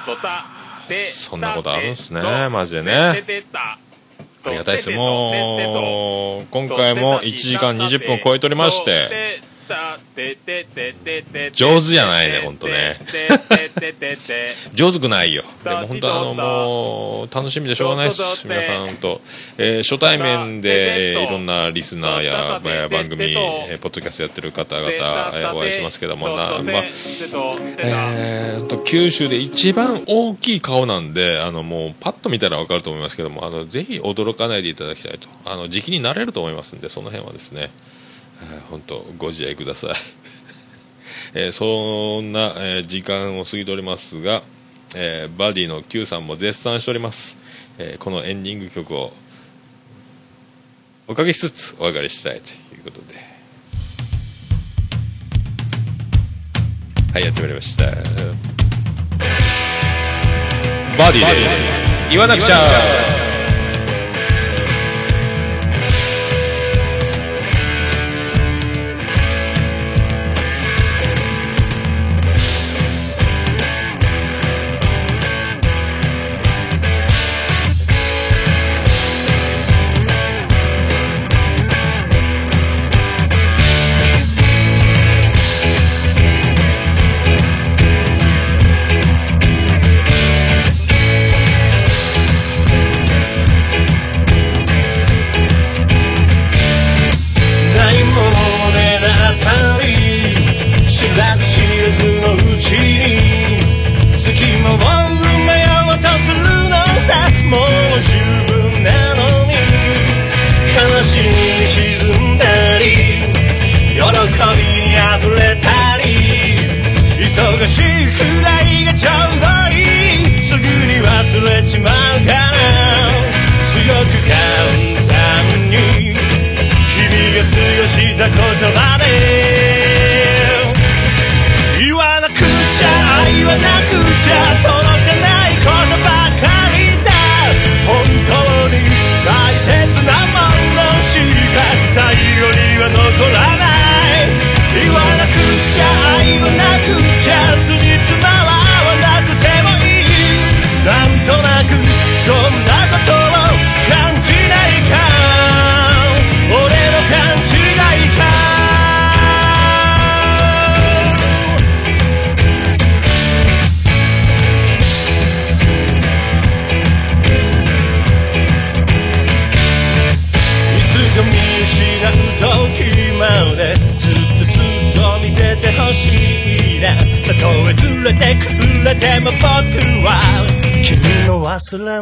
ととたてそんなことあるんすねマジでね。ありがたいです。もう今回も1時間20分超えておりまして上手じゃないねほんとね上手くないよでも本当あのもう楽しみでしょうがないです皆さんと、えー初対面で、えーいろんなリスナーや、まあ番組、えーポッドキャストやってる方々、えーお会いしますけどもな、まあえー、と九州で一番大きい顔なんであのもうパッと見たら分かると思いますけどもあのぜひ驚かないでいただきたいとあの時期になれると思いますんでその辺はですね本当ご自愛ください、えーそんな、えー時間を過ぎておりますが、えーバディの Q さんも絶賛しております、えーこのエンディング曲をおかけしつつお別れしたいということで。はいやってまいりました。バディで言わなくちゃ Salam.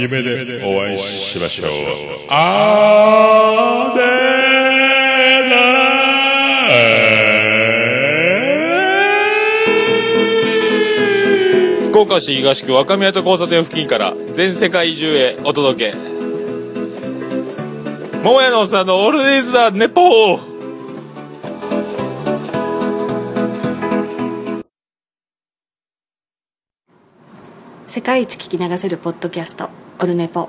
夢でお会いしましょう。あー。で福岡市東区若宮と交差点付近から全世界中へお届け。桃屋のおっさんのオールディーズ・ザ・ネポー。世界一聞き流せるポッドキャストオルネポ。